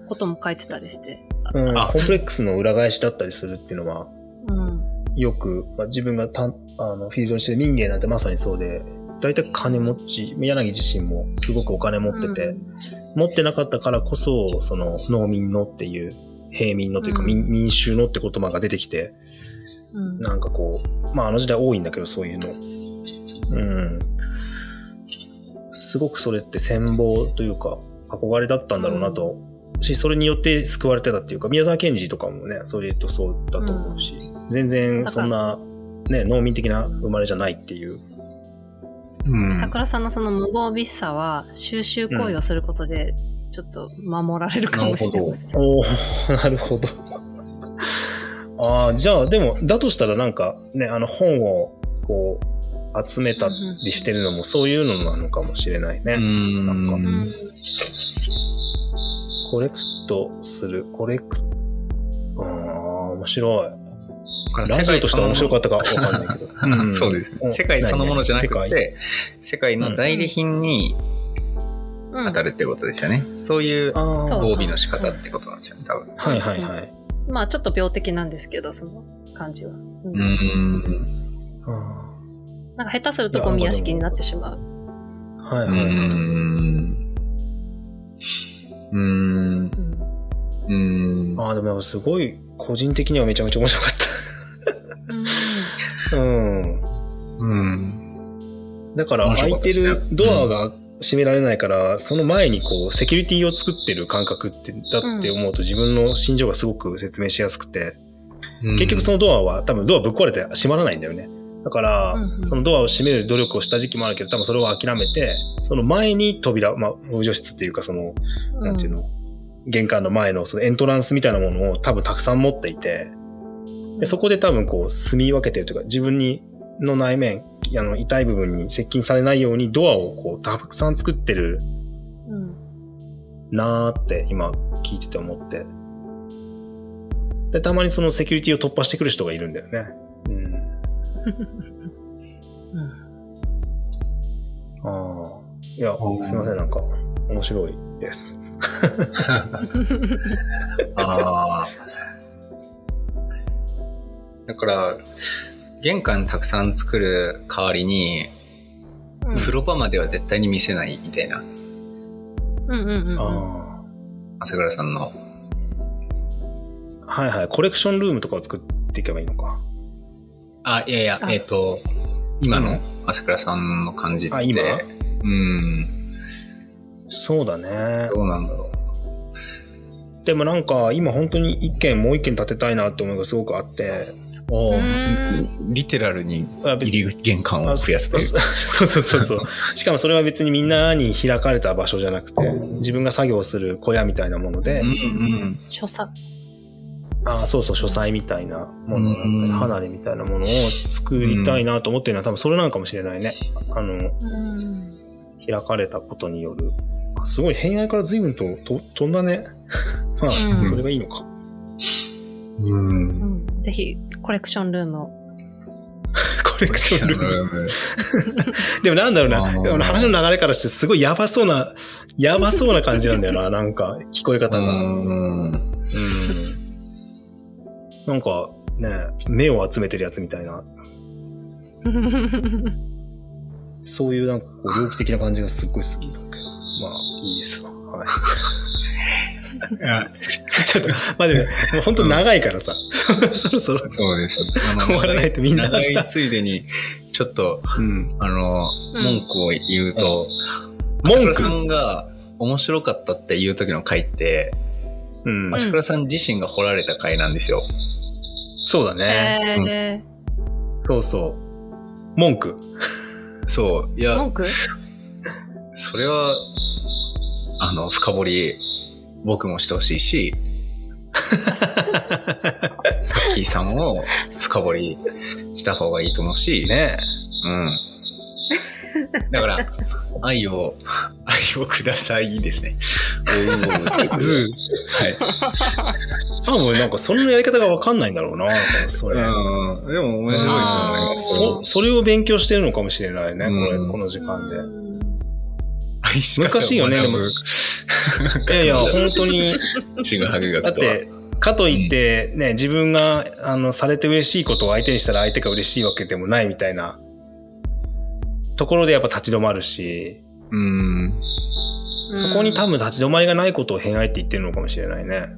Speaker 3: ことも書いてたりして。
Speaker 1: うん、
Speaker 2: あ
Speaker 1: コンプレックスの裏返しだったりするっていうのは、
Speaker 3: うん。
Speaker 1: よく、まあ、自分がたんあのフィールドにしてる民芸なんてまさにそうで、大体金持ち、柳自身もすごくお金持ってて、持ってなかったからこそ、その農民のっていう、平民のというか、
Speaker 3: うん
Speaker 1: 民民衆のって言葉が出てきて、
Speaker 3: うん。
Speaker 1: なんかこう、まああの時代多いんだけど、そういうの。うん。すごくそれって戦望というか、憧れだったんだろうなと。し、それによって救われてたっていうか、宮沢賢治とかもね、それとそうだと思うし、全然そんな、ね、農民的な生まれじゃないっていう。
Speaker 2: うん。
Speaker 3: 桜さんのその無防備さは収集行為をすることでちょっと守られるかもしれません。
Speaker 1: おお なるほど。ああ、じゃあ、でも、だとしたらなんか、ね、あの本を、こう、集めたりしてるのもそういうのなのかもしれないね。
Speaker 2: うん。
Speaker 1: なんか
Speaker 3: うん
Speaker 1: コレクトする、コレクああ、面白い。ラジオとしては面白かったかわかんないけど。
Speaker 2: うんそうですね。世界そのものじゃなくて、世界の代理品に
Speaker 3: うん
Speaker 2: 当たるってことですよね。そういう防備の仕方ってことなんですよね、多分。
Speaker 1: はいはいはい。
Speaker 3: まあちょっと病的なんですけど、その感じは。うん
Speaker 2: うん。
Speaker 1: あ
Speaker 3: なんか下手するとゴミ屋敷になってしまう。
Speaker 1: はいはいはい。
Speaker 2: ん。うん。
Speaker 3: うん
Speaker 2: うん。
Speaker 1: ああ、でもすごい、個人的にはめちゃめちゃ面白かった。うん。
Speaker 2: うん。
Speaker 1: だから
Speaker 2: 面白
Speaker 1: 開いてるドアが閉められないから、その前にこう、セキュリティを作ってる感覚って、だって思うと自分の心情がすごく説明しやすくて、結局そのドアは多分ドアぶっ壊れて閉まらないんだよね。だからそのドアを閉める努力をした時期もあるけど、多分それを諦めて、その前に扉、まあ、風除室っていうかその、なんていうの、玄関の前のそのエントランスみたいなものを多分たくさん持っていて、で、そこで多分こう、住み分けてるというか、自分に、の内面、あの、痛い部分に接近されないようにドアをこう、たくさん作ってる
Speaker 3: うん
Speaker 1: なーって今聞いてて思って。で、たまにそのセキュリティを突破してくる人がいるんだよね。ああ。いや
Speaker 2: う、ん
Speaker 1: すいません、なんか、面白いです。
Speaker 2: ああ。だから、玄関たくさん作る代わりに、
Speaker 3: うん
Speaker 2: 風呂場までは絶対に見せないみたいな。
Speaker 3: うんうんうんうん。
Speaker 1: あ
Speaker 2: 朝倉さんの。
Speaker 1: あ。はいはい。コレクションルームとかを作っていけばいいのか。
Speaker 2: あ、いやいや、
Speaker 3: あ
Speaker 2: えっ、と、今の朝倉さんの感じって。
Speaker 1: あ今？
Speaker 2: うん。
Speaker 1: そうだね。
Speaker 2: どうなんだろ
Speaker 1: でもなんか今本当に一軒もう一軒建てたいなって思いがすごくあって。
Speaker 2: う。お
Speaker 3: う
Speaker 2: ーリテラルに入り玄関を増やすという。
Speaker 1: そうそうそうそう。しかもそれは別にみんなに開かれた場所じゃなくて、自分が作業する小屋みたいなもので、
Speaker 2: うんうん。
Speaker 3: 所作。
Speaker 1: ああ、そうそう、書斎みたいなものだったり、
Speaker 2: うん
Speaker 1: 離れみたいなものを作りたいなと思ってるのは多分それなのかもしれないね。あの、
Speaker 3: うん。
Speaker 1: 開かれたことによる。あすごい、偏愛から随分とと飛んだね。まあ、
Speaker 3: うん
Speaker 1: それがいいのか。
Speaker 3: ぜひ、コレクションルームを。
Speaker 1: コレクションルーム。
Speaker 2: ム。
Speaker 1: でもなんだろうな、話の流れからしてすごいやばそうな、やばそうな感じなんだよな、なんか、聞こえ方が。うん。
Speaker 2: うん。
Speaker 1: なんか、ね、目を集めてるやつみたいな、そういうなんかこう、猟奇的な感じがすっごいするんだけど。まあ、いいですわ。はい。ちょっと、まあでも、もう本当長いからさ、そろそろ、
Speaker 2: そうです。あ
Speaker 1: 終わらないとみんな
Speaker 2: 長
Speaker 1: 明日
Speaker 2: いついでに、ちょっと、
Speaker 1: うん。
Speaker 2: あの、
Speaker 3: うん
Speaker 2: 文句を言うと、
Speaker 1: 文句
Speaker 2: さんが面白かったっていう時の回って、
Speaker 1: うん。
Speaker 2: 朝倉さん自身が掘られた回なんですよ。
Speaker 1: そうだね。
Speaker 3: え
Speaker 1: そうそう。文句。
Speaker 2: そう。い
Speaker 3: ー、
Speaker 2: や
Speaker 3: 文、句？
Speaker 2: それは、あの、深掘り、僕もしてほしいし、さっきーさんも深掘りした方がいいと思うし、
Speaker 1: ね
Speaker 2: うん。だから、愛を、愛をくださいですね。おー
Speaker 1: ず
Speaker 2: はい。
Speaker 1: 多分なんかそのやり方がわかんないんだろうな、それ。
Speaker 2: うん。でも面白いと思います。
Speaker 1: そ、それを勉強してるのかもしれないね、これ、
Speaker 2: うん
Speaker 1: この時間で。難しいよねでも いやいや、本当に、
Speaker 2: ちぐはぐ
Speaker 1: だ。って、かといって、ね、自分が、あの、されて嬉しいことを相手にしたら相手が嬉しいわけでもないみたいな、ところでやっぱ立ち止まるし、
Speaker 2: うん。
Speaker 1: そこに多分立ち止まりがないことを偏愛って言ってるのかもしれないね。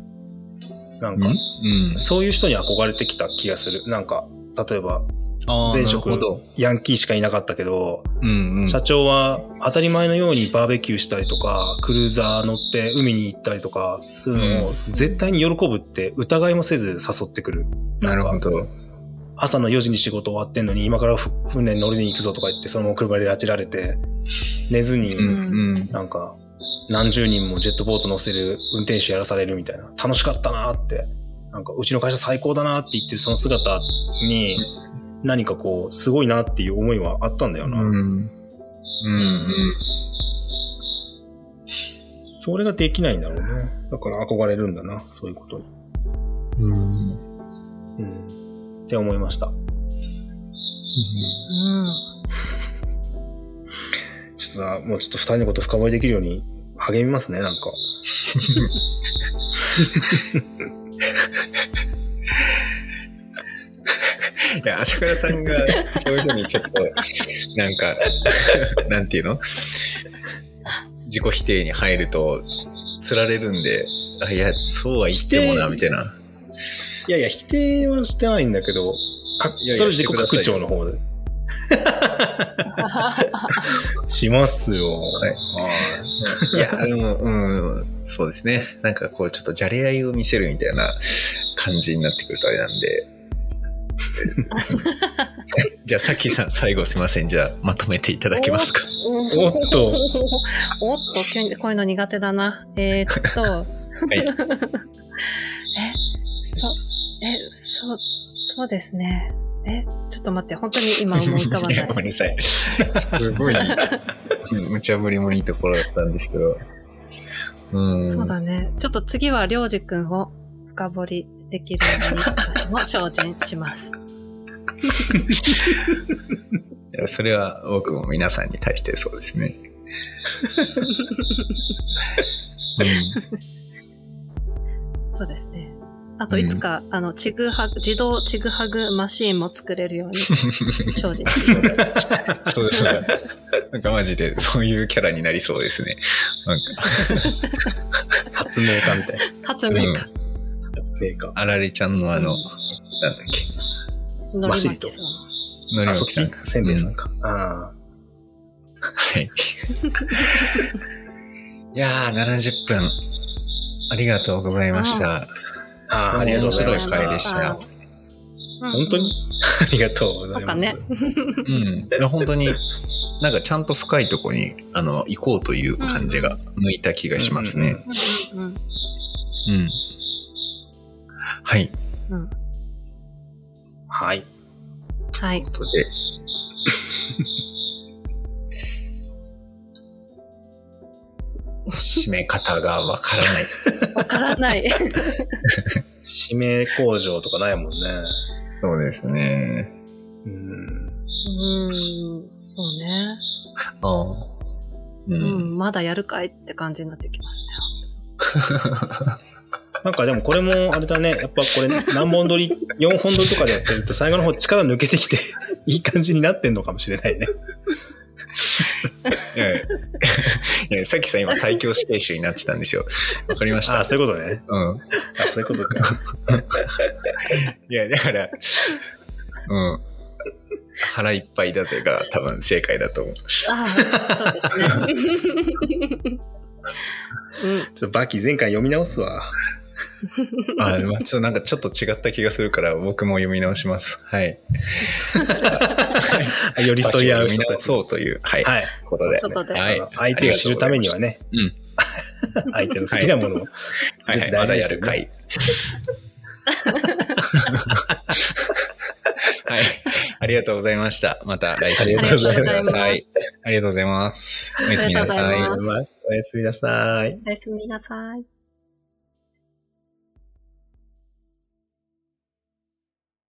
Speaker 1: なんか、
Speaker 2: うん？
Speaker 1: そういう人に憧れてきた気がする。なんか、例えば、前職。ヤンキーしかいなかったけど、
Speaker 2: うんうん。
Speaker 1: 社長は当たり前のようにバーベキューしたりとか、クルーザー乗って海に行ったりとかするのを絶対に喜ぶって疑いもせず誘ってくる。
Speaker 2: なるほど。
Speaker 1: 朝の4時に仕事終わってんのに今からふ船に乗りに行くぞとか言ってそのまま車で拉致られて、寝ずに。なんか何十人もジェットボート乗せる運転手やらされるみたいな。楽しかったなって。なんかうちの会社最高だなって言ってるその姿に何かこうすごいなっていう思いはあったんだよな。
Speaker 2: うん。うんうん。
Speaker 1: それができないんだろうね。だから憧れるんだな、そういうことに。
Speaker 2: うん。
Speaker 1: うん。って思いました。
Speaker 3: うん。
Speaker 1: ちょっとさ、もうちょっと二人のこと深掘りできるように励みますね、なんか。
Speaker 2: いや、朝倉さんがそういうふうにちょっと、なんか、なんていうの？自己否定に入ると、つられるんで、あいや、そうは言ってもな、みたいな。
Speaker 1: いやいや、否定はしてないんだけど、か
Speaker 2: いやいや
Speaker 1: それ自己拡張の方で。しますよ。
Speaker 2: はいいや、でも、うん、そうですね。なんかこう、ちょっとじゃれ合いを見せるみたいな感じになってくるとあれなんで。じゃあ、さっきさん、最後すいません。じゃあ、まとめていただけますか？
Speaker 3: お
Speaker 1: っと。
Speaker 3: おっと、急にこういうの苦手だな。えー、っと。え、そ、え、そう、そうですね。え、ちょっと待って、本当に今思い浮かばない
Speaker 2: ご。めんなさい。すごい、うん無茶ぶりもいいところだったんですけど。うん。
Speaker 3: そうだね。ちょっと次はりょうじくんを深掘りできるように私も精進します。
Speaker 2: いやそれは僕も皆さんに対してそうですね。
Speaker 3: そうですね。あといつか、あの、ちぐはぐ、自動ちぐはぐマシーンも作れるように 精進してください。
Speaker 2: そうですね。なんかマジでそういうキャラになりそうですね。なんか、
Speaker 1: 発明家みたいな。
Speaker 3: 発明家。
Speaker 1: 発明家。
Speaker 2: あられちゃんのあの、
Speaker 3: うん
Speaker 2: なんだっけ、
Speaker 3: のり
Speaker 1: マシリと
Speaker 3: まきさん。
Speaker 2: のりまきさん。
Speaker 1: せんべいさんか。あ
Speaker 2: はい。いやー、70分。ありがとうございました。
Speaker 1: あ。ああ、ありがとうございました。
Speaker 2: 面白い回でした
Speaker 1: 本当に？ありがとうございうます。
Speaker 3: ね。
Speaker 2: うん。いや本当に、なんかちゃんと深いとこに、あの、行こうという感じが向いた気がしますね。
Speaker 3: うんうん
Speaker 2: うん。はい。
Speaker 3: うんうん
Speaker 1: はい。
Speaker 3: はい。
Speaker 2: ということで。締め方がわからない。
Speaker 3: わからない。
Speaker 1: 指名工場とかないもんね。
Speaker 2: そうですね。
Speaker 1: うん。
Speaker 3: うん、そうね。
Speaker 2: ああ。う。
Speaker 3: うんん、まだやるかいって感じになってきますね。
Speaker 1: なんかでもこれもあれだね。やっぱこれ何本撮り、4本撮りとかでやってると最後の方力抜けてきていい感じになってんのかもしれないね。
Speaker 2: いやさっきさ、今最強死刑囚になってたんですよ。わかりました
Speaker 1: ああ、。そういうことね。
Speaker 2: うん。
Speaker 1: あそういうことか。
Speaker 2: いや、だから、うん。腹いっぱいだぜが多分正解だと思う。
Speaker 3: ああ、そうですね。うん、
Speaker 1: ちょっとバキ前回読み直すわ。
Speaker 2: あ、まあ、ちょっとなんかちょっと違った気がするから僕も読み直します。はい。
Speaker 1: あ 寄り添い合う人たち。
Speaker 2: 読み直そうという、はい。
Speaker 1: はい。
Speaker 2: ことで。
Speaker 3: 外で
Speaker 2: はい。
Speaker 1: 相手を知るためにはね、
Speaker 2: うん。
Speaker 1: 相手の好きなものを。
Speaker 2: はいはい。まだやる回。はい。ありがとうございました。また来週
Speaker 1: ありがとうございま
Speaker 3: した。
Speaker 2: ありがとうございます。おやすみなさい
Speaker 3: ありがとうございます
Speaker 1: おやすみなさい。
Speaker 3: おやすみなさい。